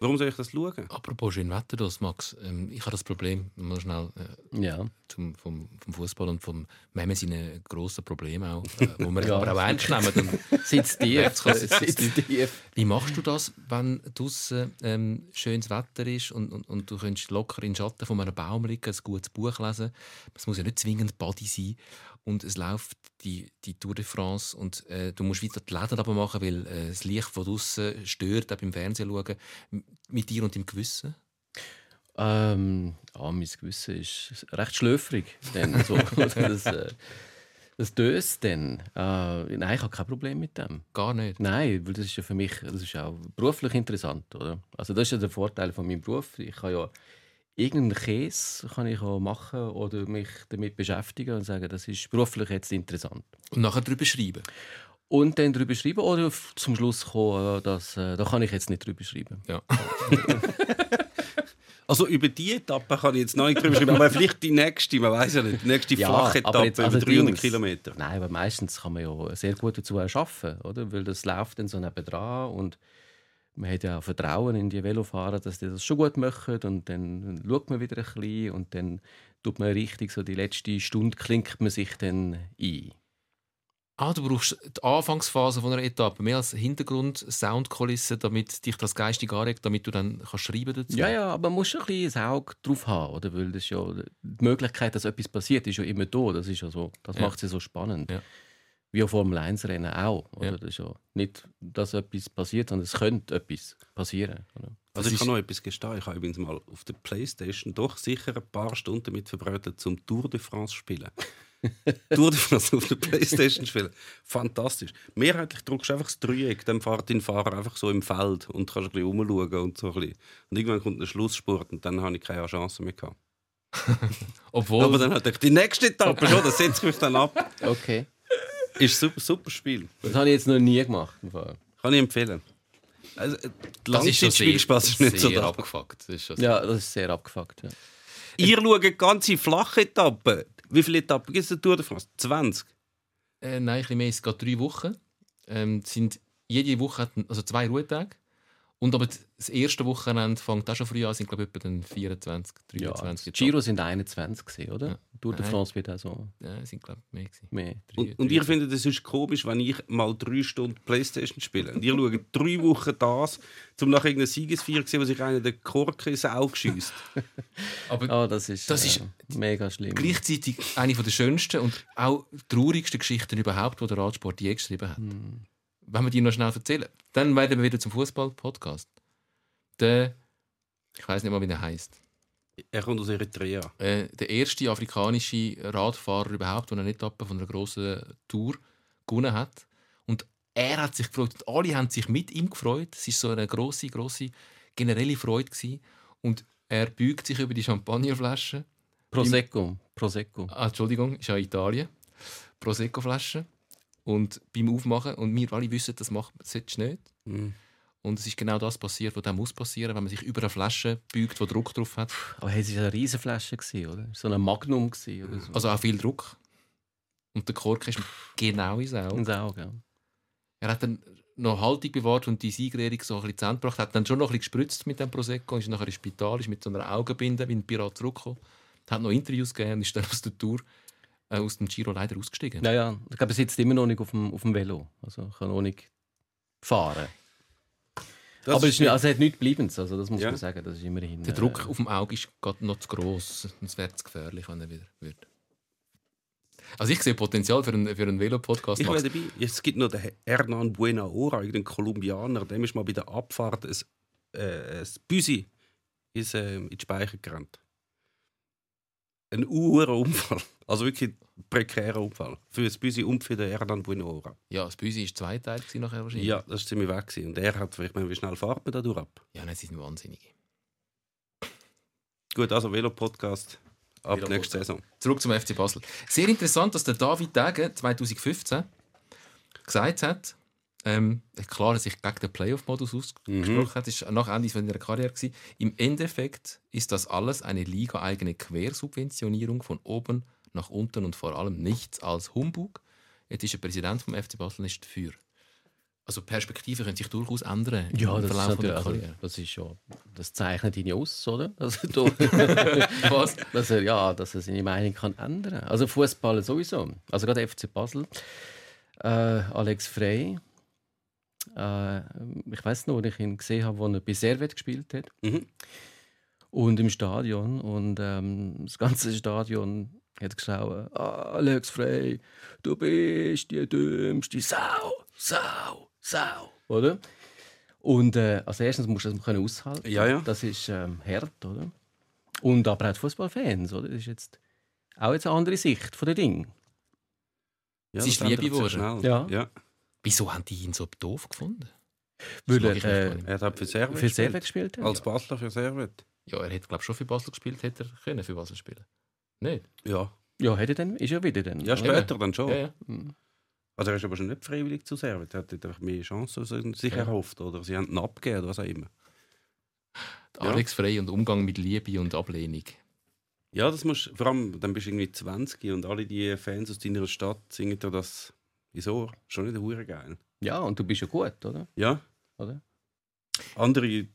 Warum soll ich das schauen? Apropos schön Wetter, das, Max. Ähm, ich habe das Problem, mal schnell äh, Ja. zum, vom, vom Fußball und vom Meme seine grossen Probleme auch, äh, wo wir Ja. aber auch ernst nehmen. Und Sitzt tief. Sitzt tief. wie machst du das, wenn draußen ähm, schönes Wetter ist und, und, und du kannst locker in den Schatten von einem Baum liegen, ein gutes Buch lesen? Es muss ja nicht zwingend Body sein. Und es läuft die, die Tour de France und äh, du musst weiter die Läden aber machen, weil äh, das Licht von draußen stört, auch beim Fernsehen schauen. Mit dir und deinem Gewissen? Ähm, ja, mein Gewissen ist recht schlöfrig. So, das, äh, das döst dann. Äh, nein, ich habe kein Problem mit dem. Gar nicht. Nein, weil das ist ja für mich das ist auch beruflich interessant. Oder? Also das ist ja der Vorteil von meinem Beruf. Ich kann ja irgendeinen Käse kann ich auch machen oder mich damit beschäftigen und sagen, das ist beruflich jetzt interessant. Und nachher darüber schreiben. Und dann darüber schreiben oder zum Schluss kommen, dass, äh, da kann ich jetzt nicht drüber schreiben. Ja. Also über die Etappe kann ich jetzt noch nicht drüber schreiben, aber vielleicht die nächste, man weiß ja nicht, die nächste Ja, flache aber Etappe jetzt- über also 300 Dings. Kilometer. Nein, aber meistens kann man ja sehr gut dazu arbeiten, oder? Weil das läuft dann so nebendran und man hat ja auch Vertrauen in die Velofahrer, dass die das schon gut machen und dann schaut man wieder ein bisschen und dann tut man richtig so die letzte Stunde klingt man sich dann ein. Ah, du brauchst die Anfangsphase von einer Etappe mehr als Hintergrund, Soundkulisse, damit dich das geistig anregt, damit du dann kannst schreiben dazu. Ja, ja, aber man muss ein bisschen ein Auge drauf haben, oder? Weil das ja, die Möglichkeit, dass etwas passiert, ist ja immer da. Das, ist ja so, das Ja. macht es ja so spannend. Ja. Wie auch Formel 1-Rennen auch. Oder? Ja. Das ist ja nicht, dass etwas passiert, sondern es könnte etwas passieren. Oder? Also ich kann noch etwas gestehen. Ich habe übrigens mal auf der Playstation doch sicher ein paar Stunden damit verbraten, zum Tour de France zu spielen. Tour de France auf der Playstation spielen. Fantastisch. Mehrheitlich drückst du einfach das Dreieck, dann fährt dein Fahrer einfach so im Feld und kannst ein bisschen rumschauen und so ein bisschen. Und irgendwann kommt der Schlussspurt und dann habe ich keine Chance mehr gehabt. Obwohl, Aber dann hat ich die nächste Etappe schon, das setze ich mich dann ab. Okay. Ist super, super Spiel. Das habe ich jetzt noch nie gemacht. im Fall. Kann ich empfehlen. Also, äh, das ist schon Langzeitspielspaß ist nicht so sehr da. abgefuckt. Das ist schon Ja, das ist sehr abgefuckt. Ja. Ihr schaut ganze flache Etappen. Wie viele Etappen gibt es in der Tour de France? 20? Äh, nein, ein bisschen mehr. Es geht drei Wochen. Ähm, sind, jede Woche hat also zwei Ruhetage. Und aber das erste Wochenende fängt auch schon früh an, sind glaube ich etwa dann 24, Ja, 23. Giro sind 21, gewesen, oder? Ja. Tour de. France wird auch so Ja, sind glaube ich mehr gewesen. mehr. Und, und ihr findet, es ist komisch, wenn ich mal drei Stunden Playstation spiele. Und ihr schaut drei Wochen das, um nach irgendeiner Siegesfeier zu sehen, wo sich einer den Kork ins Auge schiesst. Aber Ah, das ist, Das äh, ist mega schlimm. gleichzeitig eine der schönsten und auch traurigsten Geschichten überhaupt, die der Radsport je geschrieben hat. Hm. Wenn wir die noch schnell erzählen, dann werden wir wieder zum Fußball-Podcast. Der, ich weiß nicht mal, wie der heißt. Er kommt aus Eritrea. Äh, der erste afrikanische Radfahrer überhaupt, der eine Etappe von einer grossen Tour gewonnen hat. Und er hat sich gefreut. Und alle haben sich mit ihm gefreut. Es war so eine grosse, grosse generelle Freude. Gewesen. Und er beugt sich über die Champagnerflasche. Prosecco. Prosecco. Ah, Entschuldigung, ist ja Italien. Prosecco-Flasche. Und beim Aufmachen und wir alle wissen, das macht solltest du nicht. Mhm. Und es ist genau das passiert, was dann muss passieren, wenn man sich über eine Flasche beugt, die Druck drauf hat. Aber es war eine riesige Flasche, oder? So ein Magnum. Gewesen, oder so. Also auch viel Druck. Und der Kork ist genau ins Auge. ins Auge. ja. Er hat dann noch Haltung bewahrt und die Siegerehrung so ein bisschen zu Ende gebracht. Hat dann schon noch ein bisschen gespritzt mit dem Prosecco, ist nachher ins Spital, ist mit so einer Augenbinde wie ein Pirat zurückgekommen. Hat noch Interviews gegeben und ist dann aus der Tour, äh, aus dem Giro leider ausgestiegen. Ja, ja. Ich glaube, er sitzt immer noch nicht auf dem, auf dem Velo. Also kann noch nicht fahren. Das Aber es ist nicht, also er hat nichts Bleibendes. Also das muss Ja. man sagen. Das ist immerhin. Der äh, Druck auf dem Auge ist gerade noch zu gross. Es wäre zu gefährlich, wenn er wieder würde. Also ich sehe Potenzial für einen, für einen Velo-Podcast. Ich wäre dabei. Es gibt noch den Hernan Buena Hora, einen Kolumbianer. Dem ist mal bei der Abfahrt ein, äh, ein Büsi ist, äh, in die Speicher gerannt. Ein Uhrenunfall. Also wirklich ein prekärer Unfall. Für das Büsi und für den Hernan Buena Hora. Ja, das Büsi war zweiteilig gewesen nachher wahrscheinlich. Ja, das war ziemlich weg. gewesen. Und er hat, ich meine, wie schnell fährt man da durch ab? Ja, nein, sie sind wahnsinnig. Gut, also Velo-Podcast ab Velo-Podcast. nächster Saison. Zurück zum FC Basel. Sehr interessant, dass der David Degen 2015 gesagt hat, ähm, klar, dass sich gegen den Playoff-Modus ausgesprochen hat, ist nach Ende seiner Karriere gewesen. Im Endeffekt ist das alles eine liga-eigene Quersubventionierung von oben nach unten und vor allem nichts als Humbug. Jetzt ist der Präsident vom FC Basel nicht dafür. Also Perspektiven können sich durchaus ändern im Ja, das ist, Verlauf der also, Karriere. das ist ja, das zeichnet ihn ja aus, oder? Also, da, Was? dass er, ja, dass er seine Meinung kann ändern. Also Fußball sowieso. Also gerade FC Basel, äh, Alex Frey. Äh, ich weiß noch, ich ihn gesehen habe, als er bei Servet gespielt hat Mhm. und im Stadion und ähm, das ganze Stadion hat geschrien, ah, Alex Frey, du bist die dümmste Sau, Sau, Sau, oder? Und äh, als erstes musst du das können aushalten. Ja, ja. Das ist ähm, hart, oder? Und aber auch die Fußballfans, oder? Das ist jetzt auch jetzt eine andere Sicht von den Dingen. Ja, Es ist Liebe geworden. schnell. Ja. ja. Wieso haben die ihn so doof gefunden? Weil er, ich äh. Er hat für Servet für Servet gespielt hat. Als Basler für Servet. Ja, er hätte glaube schon für Basel gespielt, hätte er können für Basel spielen. Nicht? Ja. Ja, hat er dann, ist er wieder dann. Ja, später dann schon. Ja, ja. Also er ist aber schon nicht freiwillig zu Servet. Er hat einfach mehr Chancen sich Ja. erhofft. Oder sie haben ihn abgegeben oder was auch immer. Ja. Alex Frey und Umgang mit Liebe und Ablehnung. Ja, das musst vor allem, dann bist du irgendwie 20 und alle die Fans aus deiner Stadt singen dir das wieso? Schon nicht hure geil. Ja, und du bist ja gut, oder? Ja. oder? Andere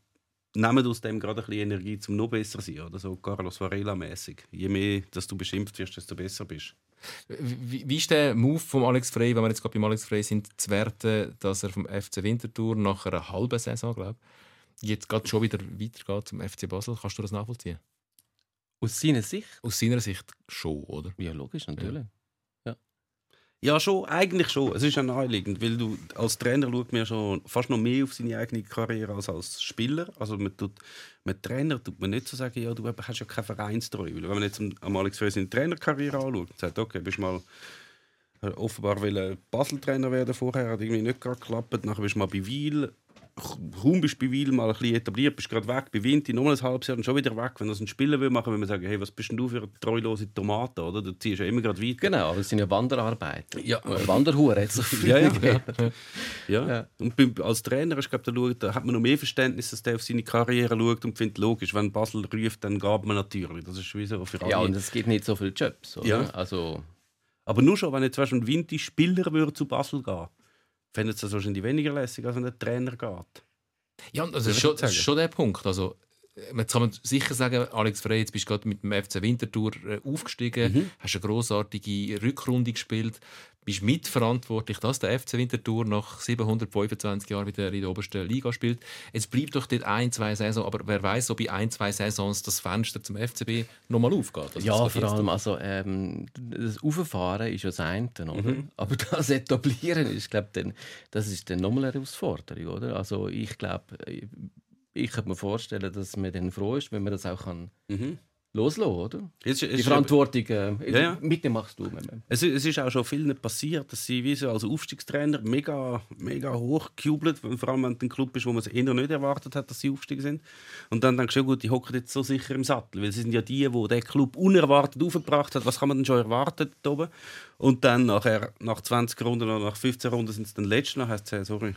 nehmen aus dem gerade ein bisschen Energie, um noch besser zu sein. Oder so Carlos Varela-mäßig. Je mehr dass du beschimpft wirst, desto besser bist. Wie, wie ist der Move von Alex Frey, wenn wir jetzt gerade beim Alex Frey sind, zu werten, dass er vom FC Winterthur nach einer halben Saison, glaube ich, jetzt gerade schon wieder weitergeht zum FC Basel? Kannst du das nachvollziehen? Aus seiner Sicht? Aus seiner Sicht schon, oder? Ja, logisch, natürlich. Ja, schon, eigentlich schon. Es ist ja naheliegend, weil du als Trainer schaut ja schon fast noch mehr auf seine eigene Karriere als als Spieler. Also man tut, mit Trainer tut man nicht so sagen, ja, du hast ja keine Vereinstreue. Wenn man jetzt am- Alex Frey seine Trainerkarriere anschaut und sagt, okay, bist mal äh, offenbar Basel-Trainer werden vorher, hat irgendwie nicht gerade geklappt. Nachher bist du mal bei Wiel, kaum bist du bei Wiel mal ein bisschen etabliert, bist gerade weg, bei Vinti nochmal ein halbes Jahr und schon wieder weg. Wenn das ein Spieler will machen, will man sagen, hey, was bist denn du für eine treulose Tomate, oder? Du ziehst ja immer gerade weiter. Genau, es sind ja Wanderarbeiten. Ja. Wanderhuren hat so viel Ja, ja. Ja. Ja. Und als Trainer ist, glaub, da, schaut, da hat man noch mehr Verständnis, dass der auf seine Karriere schaut und findet, logisch, wenn Basel ruft, dann gab man natürlich. Das ist wie so für alle. Ja, und es gibt nicht so viele Jobs. Oder? Ja. Also, Aber nur schon, wenn jetzt weißt, ein Winti-Spieler zu Basel gehen, fände es das wahrscheinlich weniger lässig, als wenn der Trainer geht. Ja, das ist schon, das ist sagen? schon der Punkt. Also, jetzt kann man sicher sagen, Alex Frey, jetzt bist du gerade mit dem FC Winterthur äh, aufgestiegen, Mhm. hast eine grossartige Rückrunde gespielt, bist mitverantwortlich, dass der FC Winterthur nach 725 Jahren wieder in der obersten Liga spielt. Jetzt bleibt doch dort ein, zwei Saisons, aber wer weiß, ob in ein, zwei Saisons das Fenster zum FCB nochmal aufgeht. Also, ja, vor allem, also, ähm, das Auffahren ist ja das eine, oder? Aber das Etablieren ist, glaube dann, das ist dann nochmal eine Herausforderung, oder? Also, ich glaube, ich könnte mir vorstellen, dass man dann froh ist, wenn man das auch kann Mhm. loslassen, oder? Es, es Die Verantwortung äh, Ja, ja. mit dem machst du. Es, es ist auch schon vielen passiert, dass sie wie so als Aufstiegstrainer mega, mega hoch gejubelt, vor allem wenn es ein Club ist, wo man es eher nicht erwartet hat, dass sie aufgestiegen sind. Und dann denkst du, gut, die hocken jetzt so sicher im Sattel, weil sie sind ja die, die den Club unerwartet aufgebracht hat. Was kann man denn schon erwarten da oben? Und dann nachher, nach 20 Runden oder nach 15 Runden sind es dann letzte, dann heisst es, sorry,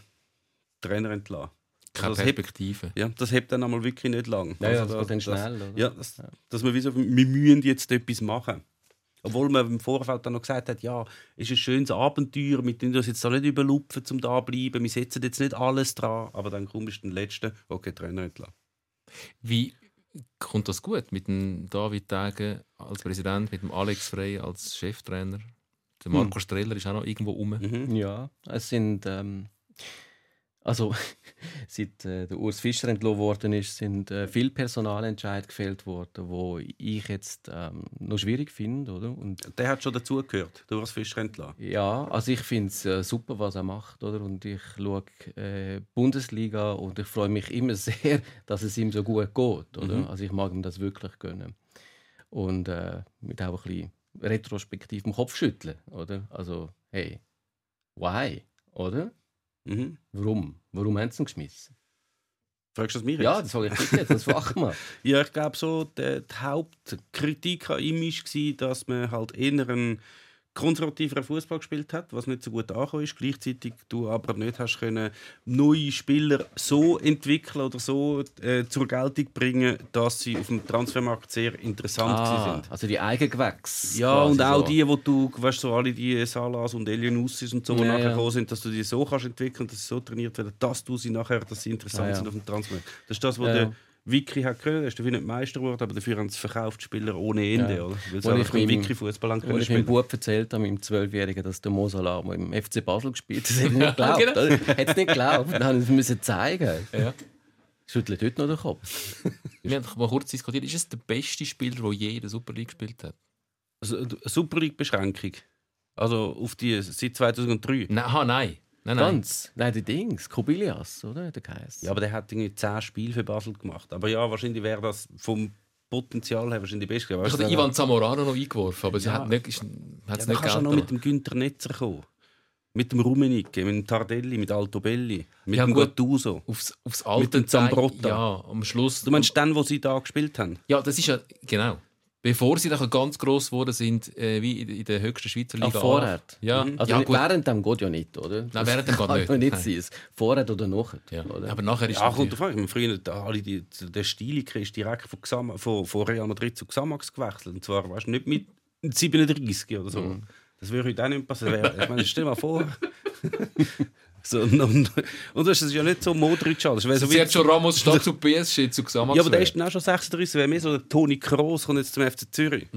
Trainer entlassen. Keine Also das hebt- Perspektive. Ja, das hebt dann einmal wirklich nicht lang. Ja, ja, Also das geht dann schnell, oder? Ja, das, dass man wie so, wir müssen jetzt etwas machen. Obwohl man im Vorfeld dann noch gesagt hat, ja, ist ein schönes Abenteuer, wir tun das jetzt da nicht überlupfen, um da zu bleiben, wir setzen jetzt nicht alles dran, aber dann kommst du den letzten, okay, Trainer entlassen. Wie kommt das gut mit dem David Tage als Präsident, mit dem Alex Frey als Cheftrainer? Der Marco Streller ist auch noch irgendwo rum. Mhm. Ja, es sind. Ähm, also, seit äh, der Urs Fischer entlassen worden ist, sind äh, viele Personalentscheidungen gefällt worden, wo ich jetzt ähm, noch schwierig finde, oder? Und Der hat schon dazugehört, der Urs Fischer entlassen. ja, also ich finde es äh, super, was er macht, oder? Und ich schaue äh, Bundesliga und ich freue mich immer sehr, dass es ihm so gut geht, oder? Mhm. Also ich mag ihm das wirklich gönnen. Und äh, mit auch ein bisschen retrospektiv im Kopf schütteln, oder? Also, hey, why, oder? Mhm. Warum? Warum haben sie ihn geschmissen? Fragst du das mir jetzt? Ja, das frage ich dich jetzt, das fragt man. Ja, ich glaube so, die, die Hauptkritik an ihm war, dass man halt eher einen konservativeren Fußball gespielt hat, was nicht so gut angekommen ist. Gleichzeitig du aber nicht hast können neue Spieler so entwickeln oder so äh, zur Geltung bringen, dass sie auf dem Transfermarkt sehr interessant Ah, sind. also die Eigengewächse. Ja, und auch so. die, wo du, weißt so alle die Salas und Elianussis und so, Ja, nachher ja. sind, dass du die so kannst entwickeln, dass sie so trainiert werden, dass du sie nachher, dass sie interessant Ah, ja. sind auf dem Transfer. Das ist das, was Ja, der Wiki hat können. Er ist dafür nicht Meister geworden, aber dafür haben sie verkauft Spieler ohne Ende, Ja. oder? Weil sie ich einfach Wiki-Fußball haben können ich meinem. Bub erzählt habe, meinem Zwölfjährigen, dass der Mosala im FC Basel gespielt hat, hat er nicht geglaubt. genau. Hat es nicht geglaubt. Dann haben sie es müssen zeigen. Ja. Schüttelt heute noch den Kopf. Wir haben mal kurz diskutiert, ist es der beste Spieler, der je in der Super League gespielt hat? Also, eine Super League-Beschränkung. Also auf die seit 2003. Nein, aha, nein. Nein, nein. Ganz. Nein, der Dings, Kobilias, oder? Er geheißen. Ja, aber der hat irgendwie 10 Spiele für Basel gemacht. Aber ja, wahrscheinlich wäre das vom Potenzial her wahrscheinlich best. Ich habe den Ivan Zamorano noch eingeworfen, aber sie Ja. hat nicht, ist, hat Ja, es nicht kannst du noch mit dem Günther Netzer kommen. Mit dem Rummenigge, mit dem Tardelli, mit Altobelli, mit Ja, dem gut. Gattuso. aufs, aufs Mit alte dem Zambrotta. Ja, am Schluss. Du meinst den, wo sie da gespielt haben? Ja, das ist ja, genau. Bevor sie dann ganz gross geworden sind, äh, wie in, der höchsten Schweizer Ah, Liga. A. vorher. Ja, Also ja nicht gut. während dem geht ja nicht, oder? Nein, während dem geht kann nicht. nicht sein. Vorher oder nachher. Ja. Oder? Aber nachher ist Ja, kommt natürlich- drauf an. Ich meine, Früher da alle die, der Stiliker ist direkt von, Xama, von, von Real Madrid zu Xamax gewechselt. Und zwar weißt, du, nicht mit 37 oder so. Mhm. Das würde heute auch nicht passieren. Ich meine, stell dir mal vor. so, und, und, und das ist ja nicht so Modric. alles. Wäre so Sie hat schon Ramos statt zu PSG zu Xamax. ja, aber der ist dann auch schon 36. Wäre mehr so der Toni Kroos kommt jetzt zum FC Zürich.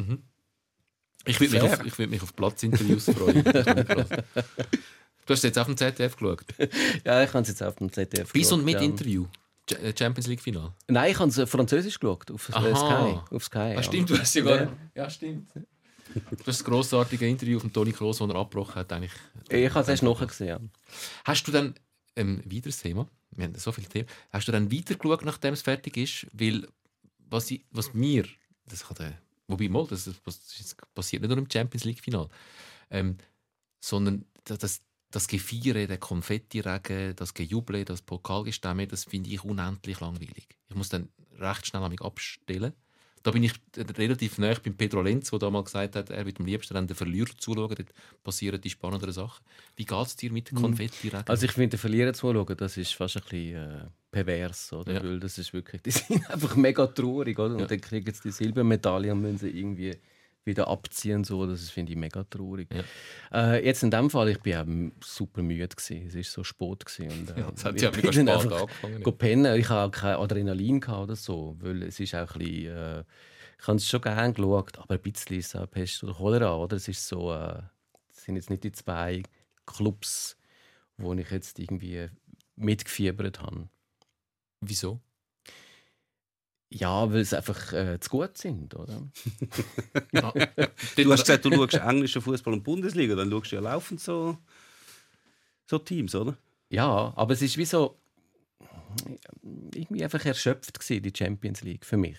Ich würde mich, auf- ich würd mich auf Platzinterviews freuen. du hast jetzt auf dem ZDF geschaut. Ja, ich habe es jetzt auf dem ZDF Bis und geschaut, mit ja. Interview. Äh, Champions League Final. Nein, ich habe es französisch geschaut, auf äh, Aha. Sky. Auf Sky ja. Ah, stimmt, du hast ja gar Ja, stimmt. Das grossartige Interview von Toni Kroos, das er abgebrochen hat. Eigentlich. Ich habe es erst nachher gesehen. ja. Hast du dann, ähm, wieder das Thema, wir haben so viele Themen, hast du dann weiter geschaut, nachdem es fertig ist? Weil, was, ich, was mir, das kann der, wobei mal, das, das passiert nicht nur im Champions League-Final, ähm, sondern das, das, das Gefeiere, der Konfettiregen, das Gejuble, das Pokalgestamme, das finde ich unendlich langweilig. Ich muss dann recht schnell an mich abstellen. Da bin ich relativ nah beim Pedro Lenz, der damals gesagt hat, er wird am liebsten dann den Verlierer zuschauen, dort passieren die spannenderen Sachen. Wie geht es dir mit dem Konfettiregen? Also ich finde, den Verlierer zuschauen, das ist fast ein bisschen äh, pervers, oder? Ja. Weil das ist wirklich, die sind einfach mega traurig, oder? Und Ja. dann kriegen sie die Silbermedaille und müssen sie irgendwie wieder abziehen so. Das finde ich mega traurig. Ja. Äh, jetzt in dem Fall, ich bin eben super müde gewesen. Es war so spät gewesen. Und, äh, Ja, das hat ich ja bin mega spät einfach angefangen, pennen. Ich habe kein Adrenalin gehabt oder so, weil es ist auch ein bisschen, äh, ich habe es schon gerne geschaut, aber ein bisschen ist es auch Pest oder Cholera, oder? Es ist so, äh, sind jetzt nicht die zwei Clubs, wo ich jetzt irgendwie mitgefiebert habe. Wieso? Ja, weil es einfach äh, zu gut sind, oder? Du hast gesagt, du schaust englischen Fußball und Bundesliga, dann schaust du ja laufend so, so Teams, oder? Ja, aber es ist wie so irgendwie einfach erschöpft gewesen, die Champions League für mich.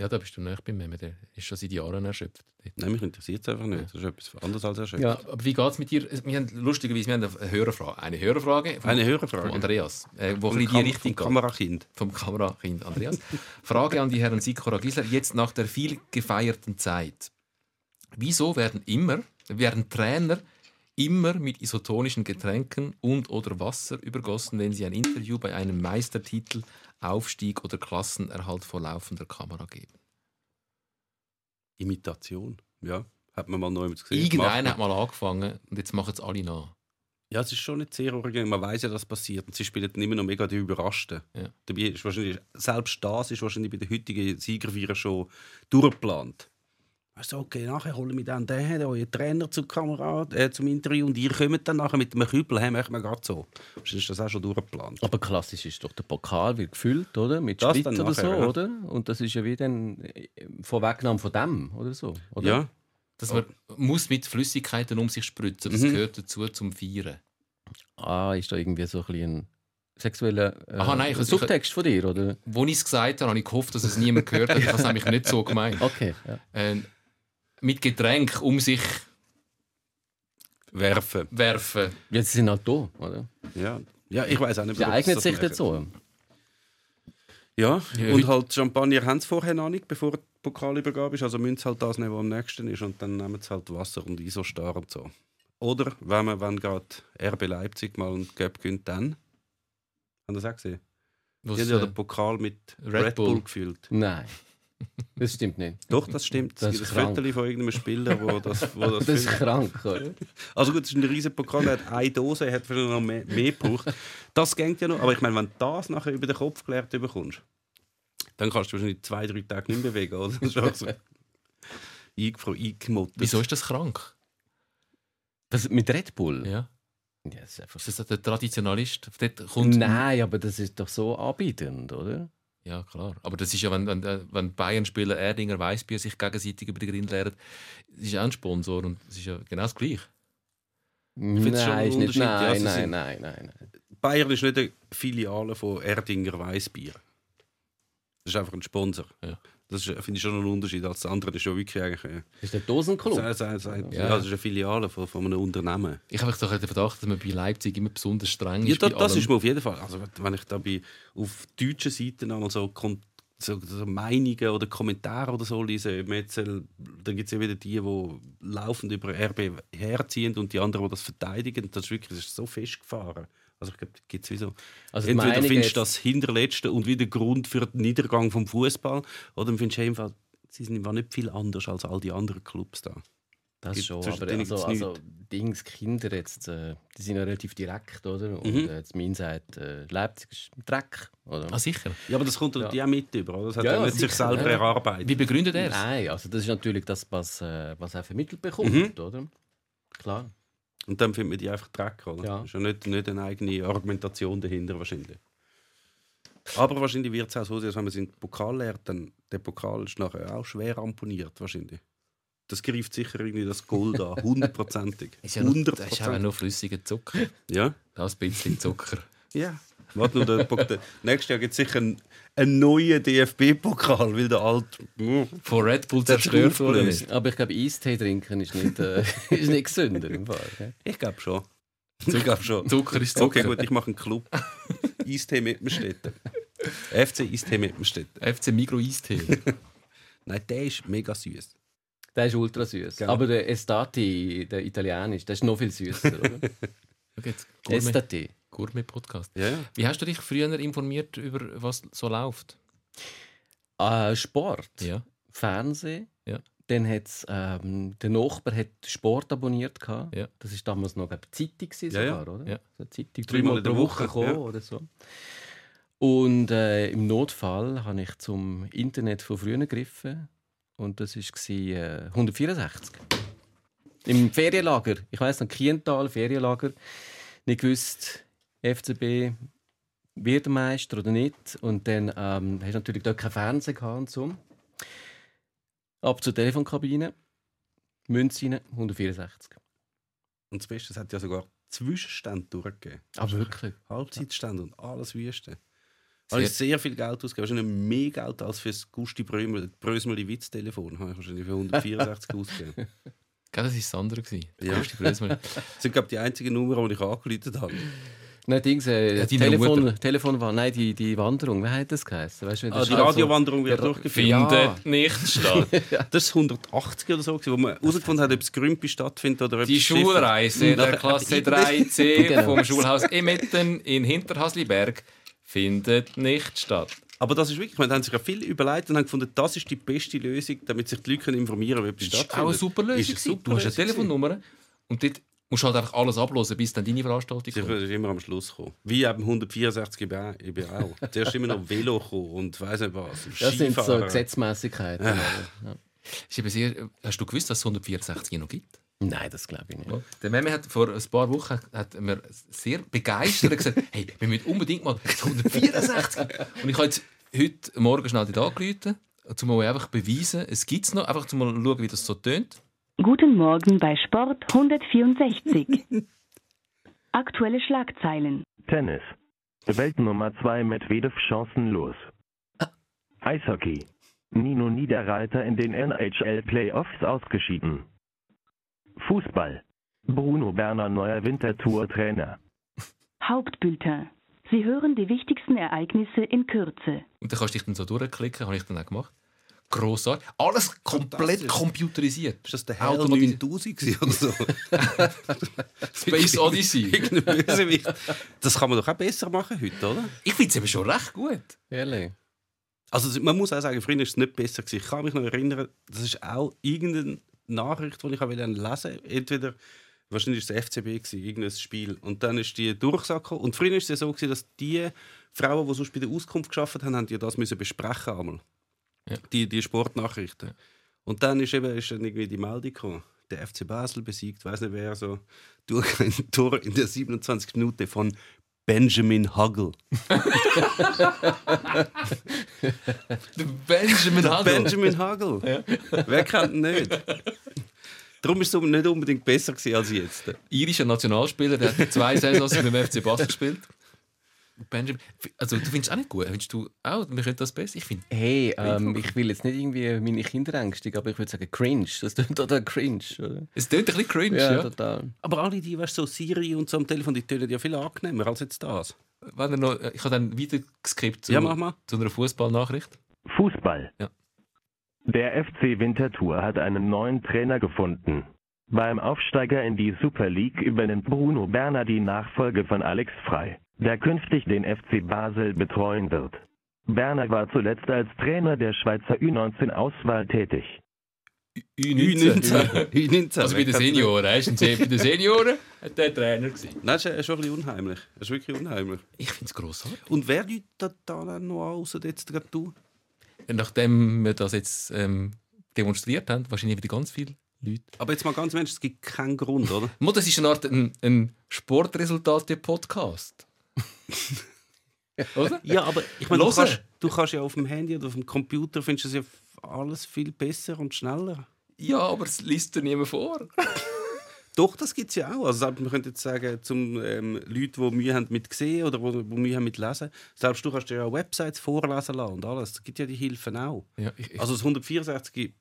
Ja, da bist du nicht bei mir. Der ist schon seit Jahren erschöpft. Nein, mich interessiert es einfach nicht. Das ist etwas anderes als erschöpft. Ja. Aber wie geht es mit dir? Wir haben, lustigerweise wir haben eine Hörerfrage. Eine Hörerfrage vom, Eine Hörerfrage. Andreas, äh, wo Kam- die Richtung vom. Kamerakind. Vom Kamerakind Andreas. Frage an die Herren Sikora Gisler. Jetzt nach der viel gefeierten Zeit. Wieso werden immer, werden Trainer immer mit isotonischen Getränken und oder Wasser übergossen, wenn sie ein Interview bei einem Meistertitel, Aufstieg oder Klassenerhalt vor laufender Kamera geben? Imitation. Ja, hat man mal neu gesehen. Irgendeiner hat mal angefangen und jetzt machen es alle nach. Ja, es ist schon nicht sehr originell. Man weiß ja, dass passiert. Und sie spielen dann immer noch mega die Überraschten. Ja. Dabei ist wahrscheinlich, selbst das ist wahrscheinlich bei den heutigen Siegerfeiern schon durchgeplant. Also, okay, nachher holen wir dann den, euren Trainer zur Kamera, äh, zum Interview und ihr kommt dann nachher mit einem Kübel, hey, machen wir gerade so. Wahrscheinlich ist das auch schon durchgeplant. Aber klassisch ist doch der Pokal wird gefüllt, oder? Mit Das dann oder so, ja. oder? Und das ist ja wie dann äh, Vorwegnahme von dem, oder so. Oder? Ja, Dass man muss mit Flüssigkeiten um sich spritzen. Das Mhm. gehört dazu zum Feiern. Ah, ist da irgendwie so ein, ein sexueller äh, Aha, nein, ich- Subtext von dir, oder? Als ich es gesagt habe, habe ich gehofft, dass es niemand gehört hat. Ich habe es nämlich nicht so gemeint. Okay, ja. Äh, mit Getränk um sich werfen. werfen. Jetzt sind halt da, oder? Ja, ja ich weiß auch nicht, Sie eignet das sich dazu. Ja, Ja, und halt Champagner haben sie vorher noch nicht, bevor die Pokalübergabe ist. Also müssen sie halt das nehmen, was am nächsten ist. Und dann nehmen sie halt Wasser und Isostar und so. Oder, wenn man wenn gerade RB Leipzig mal einen Cup gewinnt, dann. Haben Sie das auch gesehen? Was, Die haben ja äh, den Pokal mit Red Red, Bull. Bull. gefüllt. Nein, das stimmt nicht. Doch, das stimmt. Das Es gibt ein. Foto von irgendeinem Spieler, wo das, wo das, Das ist krank, oder? Also gut, es ist ein riesiger Pokal, er hat eine Dose, er hat vielleicht noch mehr, mehr gebraucht. Das geht ja noch, aber ich meine, wenn du das nachher über den Kopf geleert bekommst, dann kannst du wahrscheinlich zwei, drei Tage nicht mehr bewegen, oder? Das ist auch so eingemottet. Wieso ist das krank? Das, mit Red Bull? Ja. Ja, das ist einfach Ist das der Traditionalist? Nein, aber das ist doch so anbietend, oder? Ja, klar. Aber das ist ja, wenn, wenn, äh, wenn Bayern-Spieler Erdinger Weißbier sich gegenseitig über die Grind leeren, das ist ja auch ein Sponsor und es ist ja genau das Gleiche. schon Nein, ein ist nicht. Unterschied, ja, Nein, sie nein, sind- nein, nein, nein. Bayern ist nicht eine Filiale von Erdinger Weißbier. Das ist einfach ein Sponsor. Ja. Das finde ich schon einen Unterschied. Als das andere ist schon wirklich eigentlich. Äh, Das ist der das, Ja. ja. das ist eine Filiale von, von einem Unternehmen. Ich habe doch den Verdacht, dass man bei Leipzig immer besonders streng Ja, ist. da, bei das allem. ist mir auf jeden Fall. Also, wenn ich da bei, auf deutschen Seiten einmal so, so, so Meinungen oder Kommentare oder so lese, äh, dann gibt es ja wieder die, die laufend über RB herziehen und die anderen, die das verteidigen. Das ist wirklich das ist so festgefahren. Also ich glaube, da gibt es wie so. Also Entweder findest du das Hinterletzte und wieder Grund für den Niedergang vom Fußball, oder dann findest du einfach, sie sind einfach nicht viel anders als all die anderen Clubs da. Das Gibt- schon, aber also, also Dings, Kinder jetzt, äh, die sind ja relativ direkt, oder? Und Mhm. äh, jetzt mein sagt, äh, Leipzig ist ein Dreck, oder? Ah, sicher. Ja, aber das kommt Ja. auch mit über, oder? Das hat Ja, ja, nicht sich selber ja. erarbeitet. Wie begründet er es? Nein, also das ist natürlich das, was, äh, was er vermittelt bekommt, Mhm. oder? Klar. Und dann findet man die einfach Dreck, oder? Ja. Ist ja nicht, nicht eine eigene Argumentation dahinter wahrscheinlich. Aber wahrscheinlich wird es auch so sein, dass wenn man seinen Pokal lernt, dann der Pokal ist nachher auch schwer amponiert wahrscheinlich. Das greift sicher irgendwie das Gold an, hundertprozentig. Ist ja noch, das ist aber nur flüssiger Zucker. Ja? Das bisschen Zucker. Ja. Warte nur, der, der, nächstes Jahr gibt es sicher einen, einen neuen DFB-Pokal, weil der alte... mm, Von Red Bull zerstört worden ist. Aber ich glaube, Eistee trinken ist nicht, äh, ist nicht gesünder im Fall. gell? Ich glaube schon. Ich glaube schon. Zucker ist Zucker. Okay, gut, ich mache einen Club. Eistee Mittenstetten. FC Eistee Mittenstetten. FC Migro Eistee. Nein, der ist mega süß. Der ist ultra süß. Gell? Aber der Estati, der italienisch, der ist noch viel süßer, oder? Estati. Gourmet Podcast. Ja, ja. Wie hast du dich früher informiert über was so läuft? Äh, Sport, Ja. Fernsehen. Ja. Dann hat's, ähm, der Nachbar hat Sport abonniert. Gehabt. Ja. Das war damals noch eine Zeitung, gewesen Ja, sogar, oder? Ja. So eine Zeitung, Dreimal pro Woche, Woche, oder so. Und äh, im Notfall habe ich zum Internet von früher gegriffen. Und das war äh, 164. Im Ferienlager. Ich weiß noch, Kiental, Ferienlager. Nicht gewusst, FCB wird er Meister oder nicht. Und dann ähm, hast du natürlich dort kein Fernsehen gehabt und so. Ab zur Telefonkabine. Münze rein, 164. Und das Beste, es hat ja sogar Zwischenstände durchgegeben. Aber wirklich. Halbzeitstände und alles Wüste. Habe ich sehr viel Geld ausgegeben. Wahrscheinlich mehr Geld als für das Gusti Brösmeli Witztelefon. Habe ich wahrscheinlich für 164 ausgegeben. Gell, das war das andere. Ja. Gusti Brösmel. Das sind, glaube ich, die einzigen Nummern, die ich angerufen habe. Nein, Dings, äh, Ja, Telefon, Mutter. Telefon war, nein, die, die Wanderung, wie hat das geheißen? Weißt du, wie Ah, die Radiowanderung wird durchgeführt. Findet Ja. nicht statt. Das ist 180 oder so, gewesen, wo man herausgefunden hat, ob das Grümpi stattfindet oder ob Die Schulreise der Klasse 3c Genau. vom Schulhaus Emmetten in Hinterhasliberg findet nicht statt. Aber das ist wirklich, man haben sich ja viel überlegt und haben gefunden, das ist die beste Lösung, damit sich die Leute informieren können, ob es Das ist stattfindet. auch eine super Lösung. Ist eine gewesen. super Du hast eine Lösung Telefonnummer und dort musst du halt einfach alles ablosen, bis dann deine Veranstaltung kommt. Sie ist immer am Schluss gekommen. Wie eben 164 eben auch. Eben auch. Zuerst immer noch Velo gekommen und weiss nicht was. Das sind so. Gesetzmäßigkeiten. Ja. Ist eben sehr, hast du gewusst, dass es 164 noch gibt? Nein, das glaube ich nicht. Der Meme hat vor ein paar Wochen hat mir sehr begeistert gesagt, hey, wir müssen unbedingt mal 164. Und ich habe jetzt heute Morgen schnell dort angerufen, um mal einfach beweisen, es gibt es noch, einfach um mal schauen, wie das so tönt. Guten Morgen bei Sport 164. Aktuelle Schlagzeilen. Tennis. Weltnummer 2 Medvedev chancenlos. Eishockey. Nino Niederreiter in den NHL Playoffs ausgeschieden. Fußball. Bruno Berner neuer Wintertour-Trainer. Hauptbülter. Sie hören die wichtigsten Ereignisse in Kürze. Und dann kannst du dich dann so durchklicken, habe ich dann auch gemacht. Grossartig. Alles komplett Fantastisch. Ist computerisiert. das der Hell Automatisiert. 9000 gewesen oder so? Space Odyssey. Das kann man doch auch besser machen heute, oder? Ich finde es eben schon recht gut. Ehrlich. Also man muss auch sagen, früher war es nicht besser. Gewesen. Ich kann mich noch erinnern, das ist auch irgendeine Nachricht, die ich lesen wollte. Entweder, wahrscheinlich war es FCB, gewesen, irgendein Spiel. Und dann ist die Durchsage gekommen. Und früher war es ja so, gewesen, dass die Frauen, die sonst bei der Auskunft geschafft haben, haben die das müssen besprechen einmal. Ja. Die, die Sportnachrichten. Und dann ist, eben, ist dann irgendwie die Meldung gekommen. Der FC Basel besiegt, weiß nicht wer, so durch ein Tor in der 27. Minute von Benjamin Huggle. Benjamin Hagel. Benjamin Hagel. Wer kennt ihn nicht? Darum war es nicht unbedingt besser gewesen als jetzt. irischer Nationalspieler, der hat zwei Saisons mit dem FC Basel gespielt. Benjamin, also du findest es auch nicht gut? Findest du auch, wir könnten das besser? Ich finde, Hey, ähm, ich will jetzt nicht irgendwie meine Kinder ängstigen, aber ich würde sagen cringe. Das klingt total cringe, oder? es klingt ein bisschen cringe, Ja, ja. total. Aber alle die, weißt du, so Siri und so am Telefon, die tönen ja viel angenehmer als jetzt das. Wenn er noch, ich habe dann wieder geskippt zu, Ja, mach mal. zu einer Fußballnachricht. Fußball. Ja. Der FC Winterthur hat einen neuen Trainer gefunden. Beim Aufsteiger in die Super League übernimmt Bruno Berner die Nachfolge von Alex Frei, der künftig den FC Basel betreuen wird. Berner war zuletzt als Trainer der Schweizer U19-Auswahl tätig. U19. U19. Also bei den Senioren, weißt du? Bei den Senioren hat der Trainer gewesen. Nein, das ist schon ein bisschen unheimlich. Das ist wirklich unheimlich. Ich finde es grossartig. Und wer läutet da dann noch an, außer jetzt gerade du? Nachdem wir das jetzt ähm, demonstriert haben, wahrscheinlich wieder ganz viele Leute. Aber jetzt mal ganz Mensch, es gibt keinen Grund, oder? Das ist eine Art ein, ein Sportresultate-Podcast. Oder? Ja, aber ich meine, du kannst, du kannst ja auf dem Handy oder auf dem Computer findest du ja alles viel besser und schneller. Ja, aber es liest dir niemand vor. Doch, das gibt es ja auch. Also selbst, man könnte jetzt sagen, zum ähm, Leute, die Mühe haben mit sehen oder die Mühe haben mit lesen, selbst du kannst dir ja Websites vorlesen lassen und alles. Es gibt ja die Hilfen auch. Ja, ich, ich, Also das 164,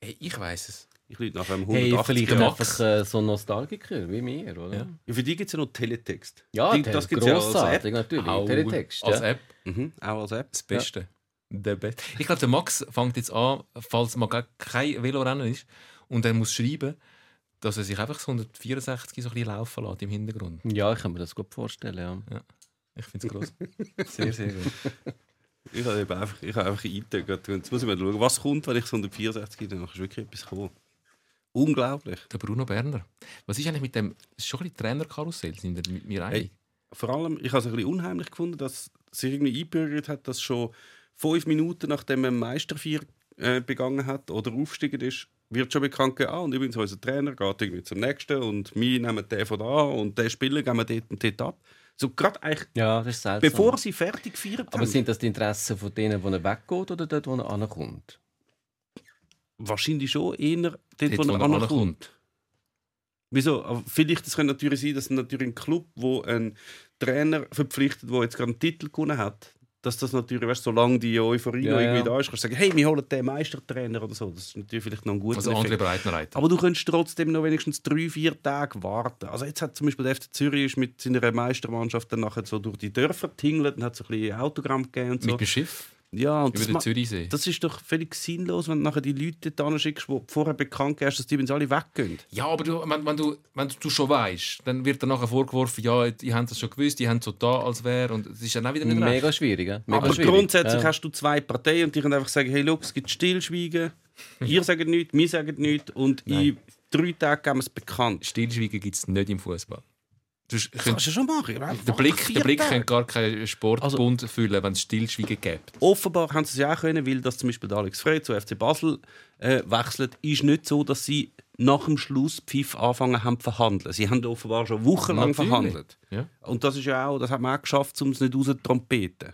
hey, ich weiß es. Ich lüte nach einem Hey, 180 vielleicht der Max. einfach äh, so Nostalgiker wie mir, oder? Ja. Ja, für die gibt es ja noch Teletext. Ja, die, das gibt es ja als App. natürlich. Auch Teletext. als ja. App Mhm, auch als App. das Beste. Der Beste. Ich glaube, der Max fängt jetzt an, falls mal gar kein Velorennen ist und er muss schreiben, dass er sich einfach das 164 so ein bisschen laufen lässt im Hintergrund. Ja, ich kann mir das gut vorstellen, ja. Ich finde es gross. sehr, sehr gut. Ich habe eben einfach, ich habe einfach eingetönt. Jetzt muss ich mal schauen, was kommt, wenn ich das 164 gehe. Dann ist wirklich etwas gekommen. Unglaublich. Der Bruno Berner. Was ist eigentlich mit dem, ist schon ein bisschen Trainerkarussell, sind ihr mit mir einig? Hey, vor allem, ich habe es ein bisschen unheimlich gefunden, dass sich irgendwie eingebürgert hat, dass schon fünf Minuten nachdem er Meistervier äh, begangen hat oder aufgestiegen ist, wird schon bekannt gegeben, ah, und übrigens unser Trainer geht irgendwie zum nächsten und wir nehmen den von da und den Spieler gehen wir dort und dort ab. So gerade eigentlich, Ja, das ist seltsam. bevor sie fertig gefeiert Aber haben. sind das die Interessen von denen, wo er weggeht oder dort, wo er ankommt? Wahrscheinlich schon eher dort, Dort, wo er ankommt. Wieso? Aber vielleicht es könnte natürlich sein, dass natürlich ein Club, wo ein Trainer verpflichtet, der jetzt gerade einen Titel gewonnen hat, dass das natürlich, weißt, solange die Euphorie Ja, noch irgendwie ja. da ist, kannst du sagen, hey, wir holen den Meistertrainer oder so. Das ist natürlich vielleicht noch ein guter Also Breitenreiter. Aber du könntest trotzdem noch wenigstens drei, vier Tage warten. Also jetzt hat zum Beispiel der FC Zürich mit seiner Meistermannschaft dann nachher so durch die Dörfer tingelt und hat so ein bisschen Autogramm gegeben und so. Mit dem Schiff ja, und über das, den Zürichsee. das ist doch völlig sinnlos, wenn du nachher die Leute da schickst, die vorher bekannt hast, dass die sie alle weggehen. Ja, aber du, wenn, wenn, du, wenn du schon weißt, dann wird dir nachher vorgeworfen, ja, die haben das schon gewusst, die haben so da, als wäre. Und es ist dann auch wieder nicht recht. Mega schwierig. ja. Mega Aber schwierig. grundsätzlich ja. hast du zwei Parteien und die können einfach sagen, hey, look, es gibt Stillschweigen, ihr sagt nichts, wir sagen nichts und in drei Tagen geben wir es bekannt. Stillschweigen gibt es nicht im Fußball. Du Das kannst du schon machen. Der Blick, der Blick könnte gar keinen Also Sportbund füllen, wenn es Stillschweigen gibt. Offenbar haben sie es ja auch können, weil dass zum Beispiel der Alex Frey zu FC Basel äh, wechselt, ist nicht so, dass sie nach dem Schlusspfiff anfangen haben zu verhandeln. Sie haben offenbar schon wochenlang Natürlich. verhandelt. Ja. Und das ist ja auch, das hat man auch geschafft, um es nicht rauszutrompeten.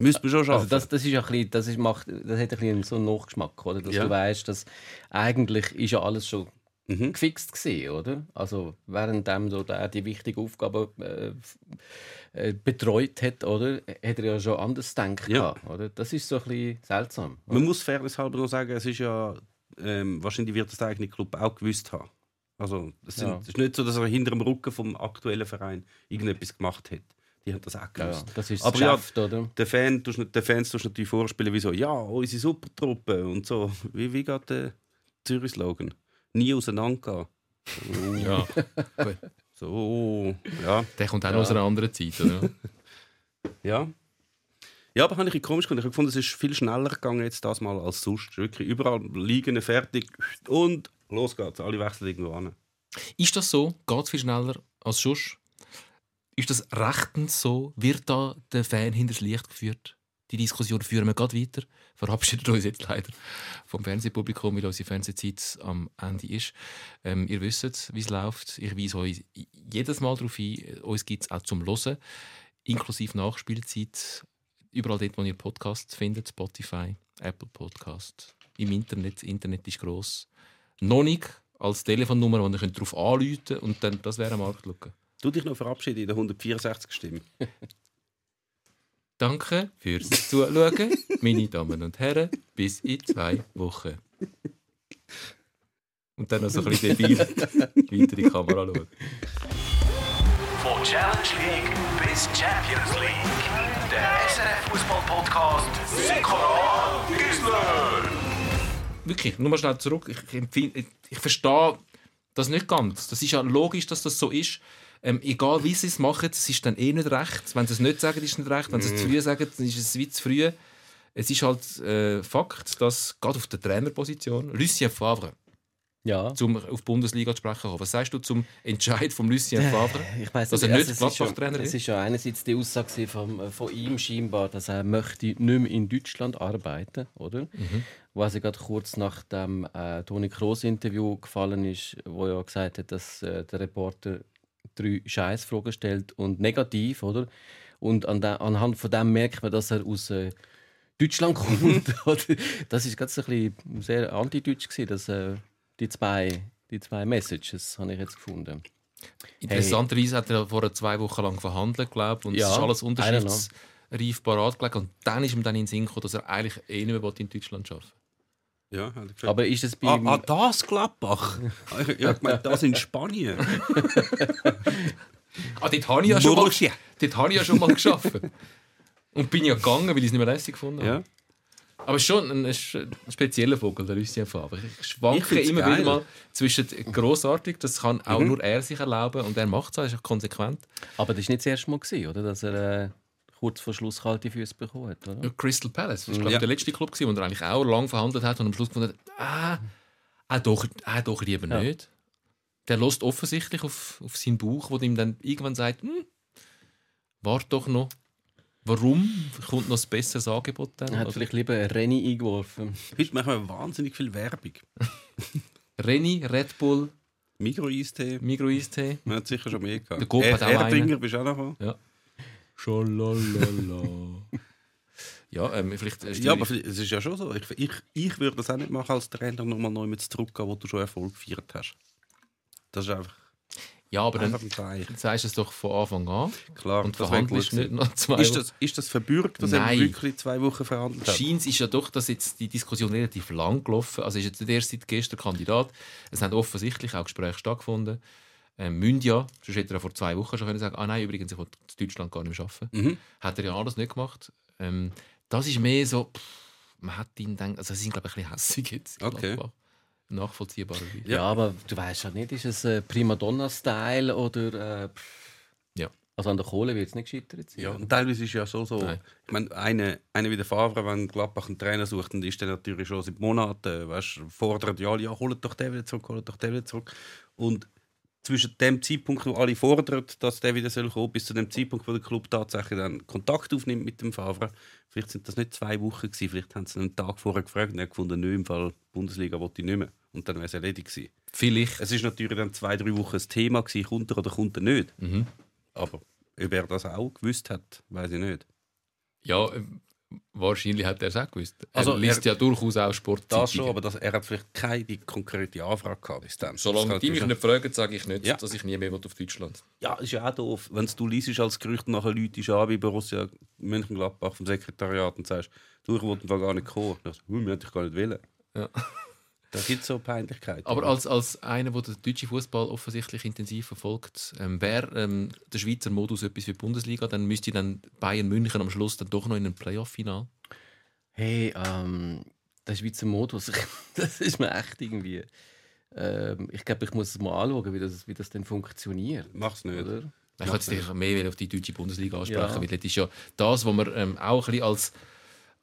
Müsste man schon schaffen. Also das, das ist ja ein bisschen, das ist, macht, das hat ein bisschen so einen Nachgeschmack, oder? Dass Ja. du weißt, dass eigentlich ist ja alles schon Mhm. gefixt gesehen, oder? Also währenddem so der die wichtige Aufgabe äh, äh, betreut hat, oder, hat er ja schon anders gedacht, Ja. gehabt, oder? Das ist so ein bisschen seltsam. Man muss fairnesshalber noch sagen, es ist ja, ähm, wahrscheinlich wird das der eigene Club auch gewusst haben. Also es, sind, Ja. es ist nicht so, dass er hinter dem Rücken vom aktuellen Verein irgendetwas gemacht hat. Die haben das auch Ja, gewusst. ja, das ist Aber ja, Geschäft, oder? Der Fan, den Fans tust du natürlich vorspielen, wie so, ja, unsere Supertruppe und so. Wie, wie geht der Zürich-Slogan? Nie auseinandergehen. Ja. So, ja. Der kommt auch noch aus einer anderen Zeit, oder? Ja. Ja, aber habe ich komisch gefunden. Ich habe gefunden, es ist viel schneller gegangen jetzt das mal als sonst. Wirklich überall liegen, fertig und los geht's. Alle wechseln irgendwo an. Ist das so? Geht es viel schneller als sonst? Ist das rechtens so? Wird da der Fan hinters Licht geführt? Die Diskussion führen wir gerade weiter. Verabschiedet uns jetzt leider vom Fernsehpublikum, weil unsere Fernsehzeit am Ende ist. Ähm, ihr wisst, wie es läuft. Ich weise euch jedes Mal darauf ein. Uns gibt es auch zum Hören, inklusive Nachspielzeit. Überall dort, wo ihr Podcasts findet, Spotify, Apple Podcast, im Internet. Internet ist gross. Noch nicht als Telefonnummer, wo ihr darauf anrufen könnt und dann, das wäre eine Marktlücke. Du dich noch verabschieden in der 164. Stimme. Danke fürs Zuschauen, meine Damen und Herren. Bis in zwei Wochen. Und dann noch so ein bisschen debil weiter in die Kamera schauen. Von Challenge League bis Champions League. Der SRF Fußball Podcast Sikora Gisler. Wirklich, nur mal schnell zurück. Ich, ich, ich verstehe das nicht ganz. Das ist ja logisch, dass das so ist. Ähm, egal wie sie es machen, es ist dann eh nicht recht. Wenn sie es nicht sagen, ist es nicht recht. Wenn sie es zu früh sagen, dann ist es wie zu früh. Es ist halt äh, Fakt, dass gerade auf der Trainerposition Lucien Favre, Ja. um auf die Bundesliga zu sprechen kommen. Was sagst du zum Entscheid von Lucien Favre? Ich weiss Dass er nicht, also es ist Gladbach-Trainer Es ist? ist ja einerseits die Aussage von, von ihm scheinbar, dass er möchte nicht mehr in Deutschland arbeiten, oder? Mhm. Wo also gerade kurz nach dem äh, Toni Kroos Interview gefallen ist, wo er gesagt hat, dass äh, der Reporter drei Scheißfragen stellt und negativ, oder? Und an de, anhand von dem merkt man, dass er aus äh, Deutschland kommt. Das ist ganz ein bisschen sehr antideutsch gewesen, dass äh, die zwei die zwei Messages habe ich jetzt gefunden. Interessanterweise hat er vor zwei Wochen lang verhandelt, glaube ich, und Ja, es ist alles unterschriftsreif parat gelegt. Und dann ist ihm dann in den Sinn gekommen, dass er eigentlich eh nicht mehr in Deutschland arbeiten Ja, hat er gesagt. Aber ist es bei Ah, ihm- ah, das Gladbach? ich ich hab gemeint, das in Spanien. Ah, dort habe ich ja schon mal, dort habe ich ja schon mal geschafft. Und bin ja gegangen, weil ich es nicht mehr lässig gefunden habe. Ja. Aber es ist schon ein, ein spezieller Vogel, der Lucien Favre. Ich Ich schwanke find's immer geil. wieder mal zwischen grossartig, das kann auch Mhm. nur er sich erlauben und er macht es auch, ist auch konsequent. Aber das war nicht das erste Mal, gewesen, oder? dass er äh, kurz vor Schluss kalte Füße bekommen hat. Oder? Crystal Palace, das war glaube ich Ja. der letzte Club, gewesen, wo er eigentlich auch lange verhandelt hat und am Schluss gefunden hat, ah, ah, doch, ah, doch lieber Ja. nicht. Der lässt offensichtlich auf, auf seinen Bauch, wo ihm dann irgendwann sagt, hm, warte doch noch. Warum kommt noch ein besseres Angebot dann? Er hat vielleicht lieber einen Renny eingeworfen. Heute machen wir wahnsinnig viel Werbung. Renny, Red Bull, Migro-Eistee. Migro Eistee. Man hat sicher schon mehr gehabt. Der Coop hat auch Erdinger bist du auch noch gekommen? Schalalala. ja, ähm, vielleicht. äh, Ja, aber es ist ja schon so. Ich, ich, ich würde das auch nicht machen als Trainer, nochmal neu mit zurückgehen, wo du schon Erfolg gefeiert hast. Das ist einfach, Ja, aber dann sagst du es doch von Anfang an Klar, und verhandelst nicht noch zwei ist das, ist das verbürgt, dass er wirklich zwei Wochen verhandelt hat? Scheint ist ja doch, dass jetzt die Diskussion relativ lang gelaufen. Also ist jetzt nicht erst seit gestern Kandidat. Es haben offensichtlich auch Gespräche stattgefunden. Ähm, müssen ja, sonst hätte er ja vor zwei Wochen schon können sagen ah nein, übrigens, ich will in Deutschland gar nicht mehr arbeiten. Mhm. Hat er ja alles nicht gemacht. Ähm, das ist mehr so, pff, man hat ihn dann, also sie sind glaube ich ein bisschen hässig jetzt. Okay. Gladbach. Nachvollziehbarerweise. Ja, aber du weißt ja nicht, ist es äh, Primadonna-Style oder. Äh. Ja. Also an der Kohle wird es nicht gescheitert sein. Ja, und teilweise ist ja so, so Nein. ich meine, eine, eine wie der Favre, wenn Gladbach einen Trainer sucht, dann ist der natürlich schon seit Monaten, weißt, fordert ja, alle, ja, holt doch den wieder zurück, holt doch den wieder zurück. Und zwischen dem Zeitpunkt, wo alle fordern, dass der wieder soll kommen, bis zu dem Zeitpunkt, wo der Club tatsächlich dann Kontakt aufnimmt mit dem Favre, vielleicht sind das nicht zwei Wochen gewesen, vielleicht haben sie einen Tag vorher gefragt und er gefunden, nö, im Fall Bundesliga wollte ich nicht mehr. Und dann wäre es erledigt gewesen. Vielleicht. Es ist natürlich dann zwei, drei Wochen ein Thema gewesen, kommt er oder kommt er nicht. Mhm. Aber ob er das auch gewusst hat, weiß ich nicht. Ja, wahrscheinlich hat er es auch gewusst. Also, er liest er- ja durchaus auch Sportzeitungen. Das schon, aber das, er hat vielleicht keine konkrete Anfrage gehabt bis dann. Solange die mich nicht fragen, sage ich nicht, Ja. dass ich nie mehr auf Deutschland Ja, ist ja auch doof. Wenn du liest als Gerücht nachher Leute an, wie Borussia Mönchengladbach vom Sekretariat und sagst, du, ich wollte gar nicht kommen. Dann sagst du, hm, wir hätten dich gar nicht wollen. Ja. Da gibt es so Peinlichkeiten. Aber als, als einer, der den deutschen Fußball offensichtlich intensiv verfolgt, ähm, wäre ähm, der Schweizer Modus etwas für die Bundesliga, dann müsste dann Bayern München am Schluss dann doch noch in ein Playoff-Final. Hey, ähm, der Schweizer Modus, das ist mir echt irgendwie. Ähm, ich glaube, ich muss es mal anschauen, wie das, wie das denn funktioniert. Mach's nicht. Oder? Ich wollte dich mehr auf die deutsche Bundesliga ansprechen, Ja. weil das ist ja das, was man ähm, auch ein bisschen als,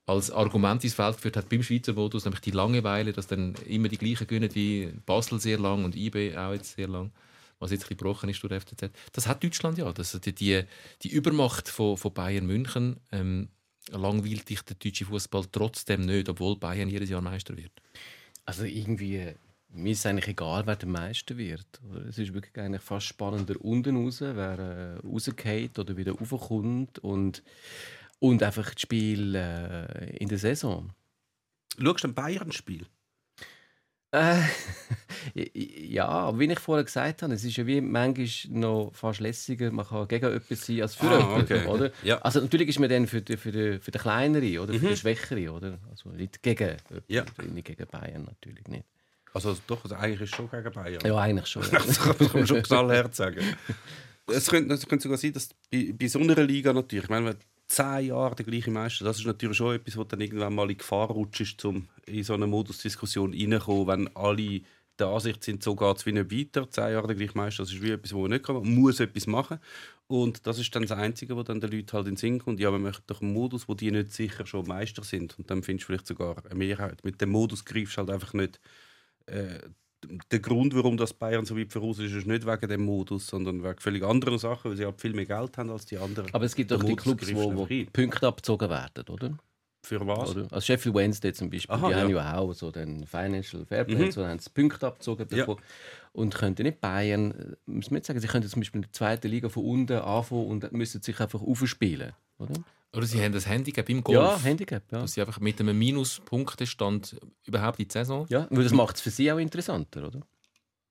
als Argument ins Feld geführt hat beim Schweizer Modus, nämlich die Langeweile, dass dann immer die gleichen gewinnen wie Basel sehr lang und IB auch jetzt sehr lang, was jetzt ein bisschen gebrochen ist durch den FCZ. Das hat Deutschland ja. Das, die, die, die Übermacht von, von Bayern München ähm, langweilt dich der deutsche Fußball trotzdem nicht, obwohl Bayern jedes Jahr Meister wird. Also irgendwie, mir ist eigentlich egal, wer der Meister wird. Es ist wirklich eigentlich fast spannender unten raus, wer äh, rausgeht oder wieder raufkommt und, und einfach das Spiel äh, in der Saison. Schaust du ein Bayern-Spiel? Äh, ja, wie ich vorher gesagt habe, es ist ja wie manchmal noch fast lässiger, man kann gegen etwas sein als für Ah, jemanden, okay. oder? Ja. Also natürlich ist man dann für den, für den, für den Kleineren oder für den Schwächeren, oder? Also nicht gegen Ja. nicht gegen Bayern natürlich nicht. Also doch, also eigentlich ist schon gegen Bayern. Ja, eigentlich schon. ja. Das kann man schon knallhart sagen. Es könnte, es könnte sogar sein, dass bei, bei so einer Liga natürlich, ich meine, zehn Jahre der gleiche Meister, das ist natürlich schon etwas, was dann irgendwann mal in Gefahr rutscht, um in so eine Modusdiskussion reinzukommen, wenn alle der Ansicht sind, so geht es wie nicht weiter, zehn Jahre der gleiche Meister, das ist wie etwas, wo man nicht kann, man muss etwas machen. Und das ist dann das Einzige, was dann den Leuten halt in den Sinn kommt. Ja, man möchte doch einen Modus, wo die nicht sicher schon Meister sind. Und dann findest du vielleicht sogar eine Mehrheit. Mit dem Modus greifst du halt einfach nicht äh, der Grund, warum das Bayern so weit voraus ist, ist nicht wegen dem Modus, sondern wegen völlig anderen Sachen, weil sie halt viel mehr Geld haben als die anderen. Aber es gibt doch die Clubs, wo, wo. Punkte abgezogen werden, oder? Für was? oder? Also Sheffield Wednesday zum Beispiel, Aha, die ja. haben ja auch so den Financial Fairplay, Mhm. so haben sie Punkte abgezogen Ja. bekommen. Und könnten nicht Bayern, äh, muss man nicht sagen, sie könnten zum Beispiel in der zweiten Liga von unten anfangen und müssen sich einfach aufspielen, oder? Oder sie haben das Handicap im Golf. Ja, Handicap, ja. Dass sie einfach mit einem Minuspunktestand überhaupt in die Saison. Ja, weil das macht es für sie auch interessanter, oder?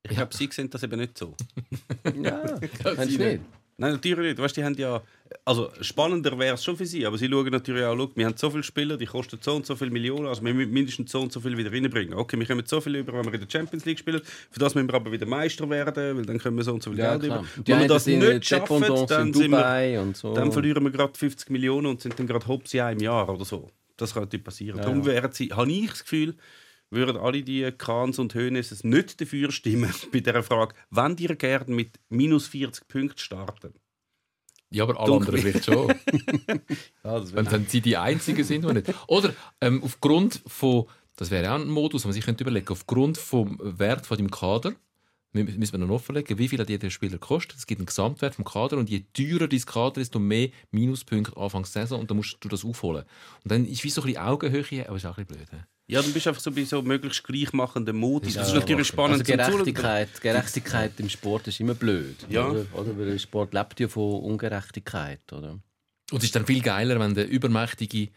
Ich glaube, sie sehen das eben nicht so. Ja, du nicht? Nein, natürlich nicht. Weißt, die haben ja, also spannender wäre es schon für sie, aber sie schauen natürlich auch, schau, wir haben so viele Spieler, die kosten so und so viele Millionen, also wir müssen mindestens so und so viel wieder reinbringen. Okay, wir kommen so viel über, wenn wir in der Champions League spielen, für das müssen wir aber wieder Meister werden, weil dann können wir so und so viel Ja, Geld über. Wenn wir das nicht schaffen, dann, in sind wir, so. dann verlieren wir gerade 50 Millionen und sind dann gerade hops ja im Jahr oder so. Das könnte passieren. Ja, Darum ja. wären sie, habe ich das Gefühl, würden alle die Kahns und Hönes nicht dafür stimmen bei dieser Frage, wenn ihr gerne mit minus 40 Punkten starten. Ja, aber alle Dunkel. anderen vielleicht schon. Ja, wenn dann sie die Einzigen sind, die nicht. Oder ähm, aufgrund von, das wäre auch ein Modus, den man sich könnte überlegen aufgrund vom Wert von dem Kader, mü- müssen wir noch offenlegen, wie viel hat jeder Spieler kostet. Es gibt einen Gesamtwert vom Kader und je teurer dein Kader ist, desto mehr Minuspunkte Anfangs Saison und dann musst du das aufholen. Und dann ist wie so ein bisschen Augenhöhe, aber ist auch ein bisschen blöd. Ja, dann bist du einfach so bei so möglichst gleichmachenden Modi. Das ist Ja. natürlich spannend Also. Gerechtigkeit, Gerechtigkeit im Sport ist immer blöd. Ja. Oder? oder? Weil der Sport lebt ja von Ungerechtigkeit. Oder? Und es ist dann viel geiler, wenn der Übermächtige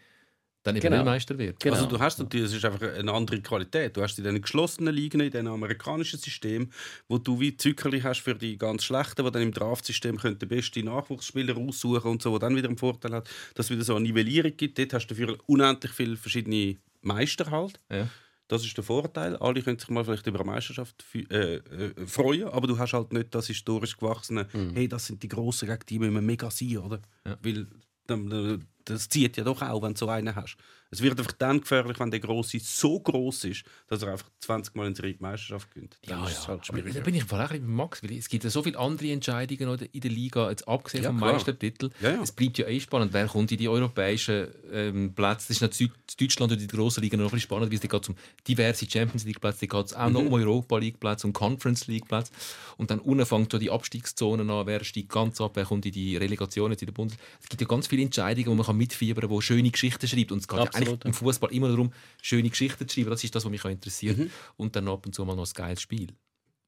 dann eben Genau. Meister wird. Genau. Also du hast natürlich, es ist einfach eine andere Qualität. Du hast in diesen geschlossenen Ligen, in diesem amerikanischen System, wo du wie Zückerli hast für die ganz Schlechten, die dann im Draftsystem den besten Nachwuchsspieler aussuchen und so, wo dann wieder einen Vorteil hat, dass es wieder so eine Nivellierung gibt. Dort hast du dafür unendlich viele verschiedene Meister halt. Ja. Das ist der Vorteil. Alle können sich mal vielleicht über eine Meisterschaft äh, äh, freuen, aber du hast halt nicht das historisch gewachsene, hey, das sind die Grossen, gegen die müssen wir mega sein, oder? Ja. Weil äh, das zieht ja doch auch, wenn du so einen hast. Es wird einfach dann gefährlich, wenn der Grosse so groß ist, dass er einfach 20 Mal in Serie die Meisterschaft gewinnt. Dann Ja, ja. halt da bin ich Fall auch bei Max, weil es gibt ja so viele andere Entscheidungen oder in der Liga, jetzt abgesehen Ja, vom klar. Meistertitel. Ja, ja. Es bleibt ja eh spannend, wer kommt in die europäischen ähm, Plätze. Das ist natürlich Deutschland und die grossen Ligen noch ein bisschen spannend, weil es geht um diverse Champions League Plätze, da geht es auch noch Mhm. um Europa League Plätze, um Conference League Plätze. Und dann unten fängt die Abstiegszonen an, wer steigt ganz ab, wer kommt in die Relegation jetzt in der Bundes. Es gibt ja ganz viele Entscheidungen, wo man kann mitfiebern kann, wo schöne Geschichten schreibt. Und es geht eigentlich im Fußball immer darum, schöne Geschichten zu schreiben. Das ist das, was mich auch interessiert. Mhm. Und dann ab und zu mal noch ein geiles Spiel.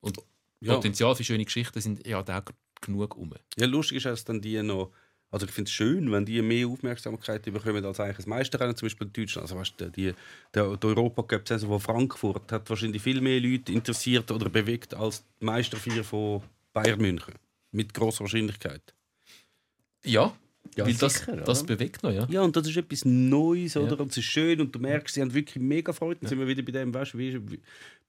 Und Ja. Potenzial für schöne Geschichten sind ja da auch genug um. Ja, lustig ist, dass dann die noch. Also ich finde es schön, wenn die mehr Aufmerksamkeit bekommen als eigentlich ein Meisterrennen, zum Beispiel in Deutschland. Also weißt, du, die, der, der Europacup Saison von Frankfurt hat wahrscheinlich viel mehr Leute interessiert oder bewegt als die Meisterfeier von Bayern München. Mit großer Wahrscheinlichkeit. Ja, Ja, weil das, sicher, das bewegt noch, ja. Ja, und das ist etwas Neues, oder? Ja. Und es ist schön und du merkst, sie haben wirklich mega Freude. Dann sind wir wieder bei dem, weißt du,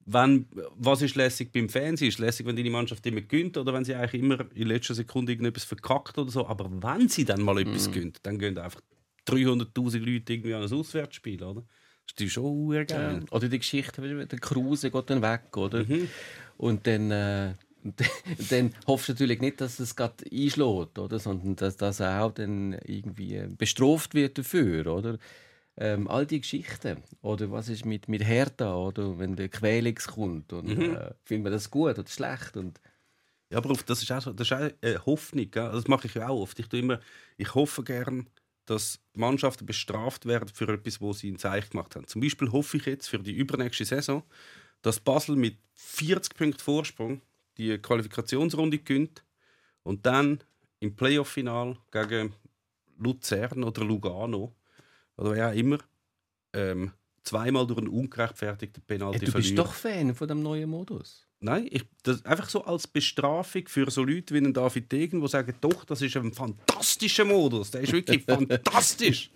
wenn, was ist lässig beim Fernsehen? Ist lässig, wenn deine Mannschaft immer gewinnt oder wenn sie eigentlich immer in letzter Sekunde irgendetwas verkackt oder so. Aber wenn sie dann mal etwas Mhm. gewinnt, dann gehen einfach 300.000 Leute irgendwie an ein Auswärtsspiel, oder? Das ist schon geil. Ja. Oder die Geschichte, der Kruse geht dann weg, oder? Und dann, äh, dann hoffst du natürlich nicht, dass es gerade einschlägt, oder? Sondern dass das auch dann irgendwie äh, bestraft wird dafür, oder? Ähm, all die Geschichten. Oder was ist mit, mit Hertha, oder? Wenn der Quelix kommt. Und, äh, findet man das gut oder schlecht? Und, Ja, aber das ist auch, so, das ist auch eine Hoffnung. Gell? Das mache ich ja auch oft. Ich, tue immer, ich hoffe gern, dass Mannschaften bestraft werden für etwas, was sie in Zeich gemacht haben. Zum Beispiel hoffe ich jetzt für die übernächste Saison, dass Basel mit 40 Punkten Vorsprung die Qualifikationsrunde gewinnt und dann im Playoff-Final gegen Luzern oder Lugano oder wer auch immer ähm, zweimal durch einen ungerechtfertigten Penalty Ja, du bist verlieren. doch Fan von dem neuen Modus. Nein, ich, das, einfach so als Bestrafung für so Leute wie einen David Degen, die sagen, doch, das ist ein fantastischer Modus, der ist wirklich fantastisch.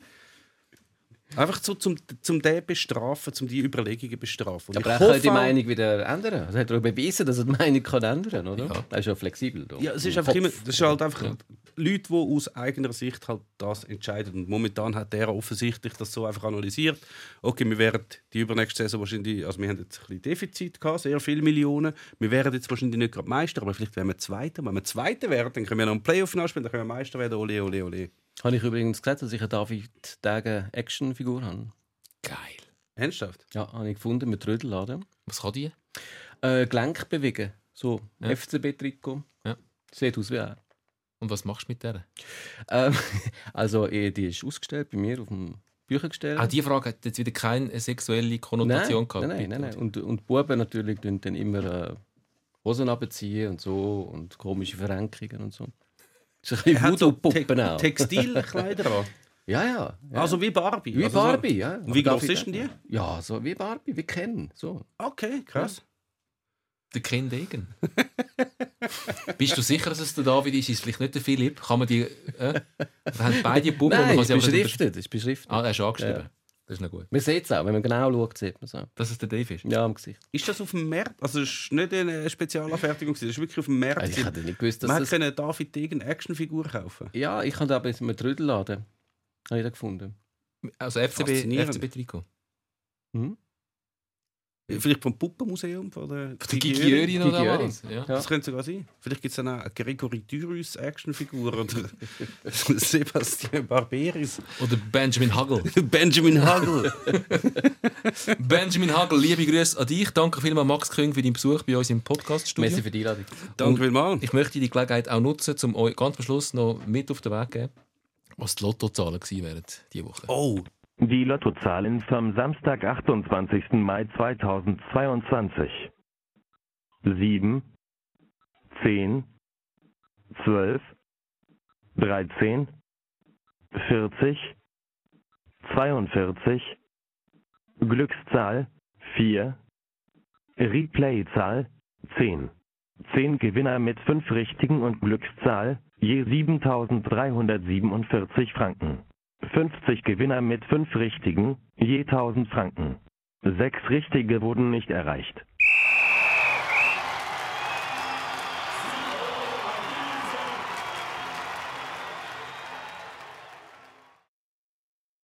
Einfach so zum, zum den bestrafen, zum die Überlegungen bestrafen. Und Aber er kann die Meinung wieder ändern. Also hat er auch bewiesen, dass er die Meinung kann ändern oder? Ja. Er ist ja flexibel. Da. Ja, es ist einfach Kopf. immer, das ist halt einfach Leute, die aus eigener Sicht halt das entscheiden. Und momentan hat er offensichtlich das so einfach analysiert. Okay, wir werden die übernächste Saison wahrscheinlich, also wir haben jetzt ein bisschen Defizit gehabt, sehr viele Millionen. Wir werden jetzt wahrscheinlich nicht gerade Meister, aber vielleicht werden wir Zweiter. Wenn wir Zweiter werden, dann können wir noch einen Playoff nachspielen, dann können wir Meister werden. Ole, ole, ole. Habe ich übrigens gesagt, dass ich eine David Degen Actionfigur habe. Geil. Ernsthaft? Ja, habe ich gefunden mit Trödelladen. Was kann die? Äh, Gelenk bewegen. So, Ja. FCB-Trikot. Ja. Sieht aus wie er. Und was machst du mit der? Ähm, also, eh, die ist ausgestellt bei mir auf dem Büchergestell. Ah, die Frage hat jetzt wieder keine sexuelle Konnotation nein, gehabt. Nein, nein, nein, nein. Und, und die Buben natürlich tun dann immer äh, Hosen abziehen und so und komische Verrenkungen und so. Ist ein Er so Voodoo-Puppen Te auch. Textilkleider an. Ja, ja. ja. Also wie Barbie. wie also so- Barbie, ja. Und wie groß ist denn die? Ja, so wie Barbie, wie Ken. So. Okay, krass. Der Ken Degen. Bist du sicher, dass es der David ist? Ist es vielleicht nicht der Philipp? Kann man die. Äh? Wir haben beide Puppen. man Nein, kann ist beschriftet. Ist beschriftet. Ah, er ist angeschrieben. Das ist noch gut. Man sieht es auch, wenn man genau schaut, sieht man es auch. Dass es der Dave ist. Ja, am Gesicht. Ist das auf dem Markt? Also es ist nicht eine Spezialanfertigung, das ist wirklich auf dem Markt. Also ich hätte nicht gewusst, dass Man das... hätte eine David Degen Actionfigur kaufen. Ja, ich habe da bei einem Trödelladen habe ich da gefunden. Also FCB. FCB Trikot. Mhm. Vielleicht vom Puppenmuseum von der Gigiöri. Gigiöri. was? Ja. Das könnte sogar sein. Vielleicht gibt es dann auch eine Gregory Dürus Actionfigur oder Sebastian Barberis. Oder Benjamin Hagel. Benjamin Hagel. Benjamin Hagel, liebe Grüße an dich. Danke vielmals, Max Köng, für deinen Besuch bei uns im Podcast-Studio. Merci für die Einladung. Danke vielmals. Ich möchte die Gelegenheit auch nutzen, um euch ganz am Schluss noch mit auf den Weg zu geben, was die Lottozahlen gewesen wären diese Woche. Oh, Die Lottozahlen vom Samstag, 28. Mai 2022. 7, 10, 12, 13, 40, 42, Glückszahl 4, Replayzahl 10. 10 Gewinner mit 5 richtigen und Glückszahl je 7.347 Franken. 50 Gewinner mit 5 richtigen je 1000 Franken. Sechs richtige wurden nicht erreicht.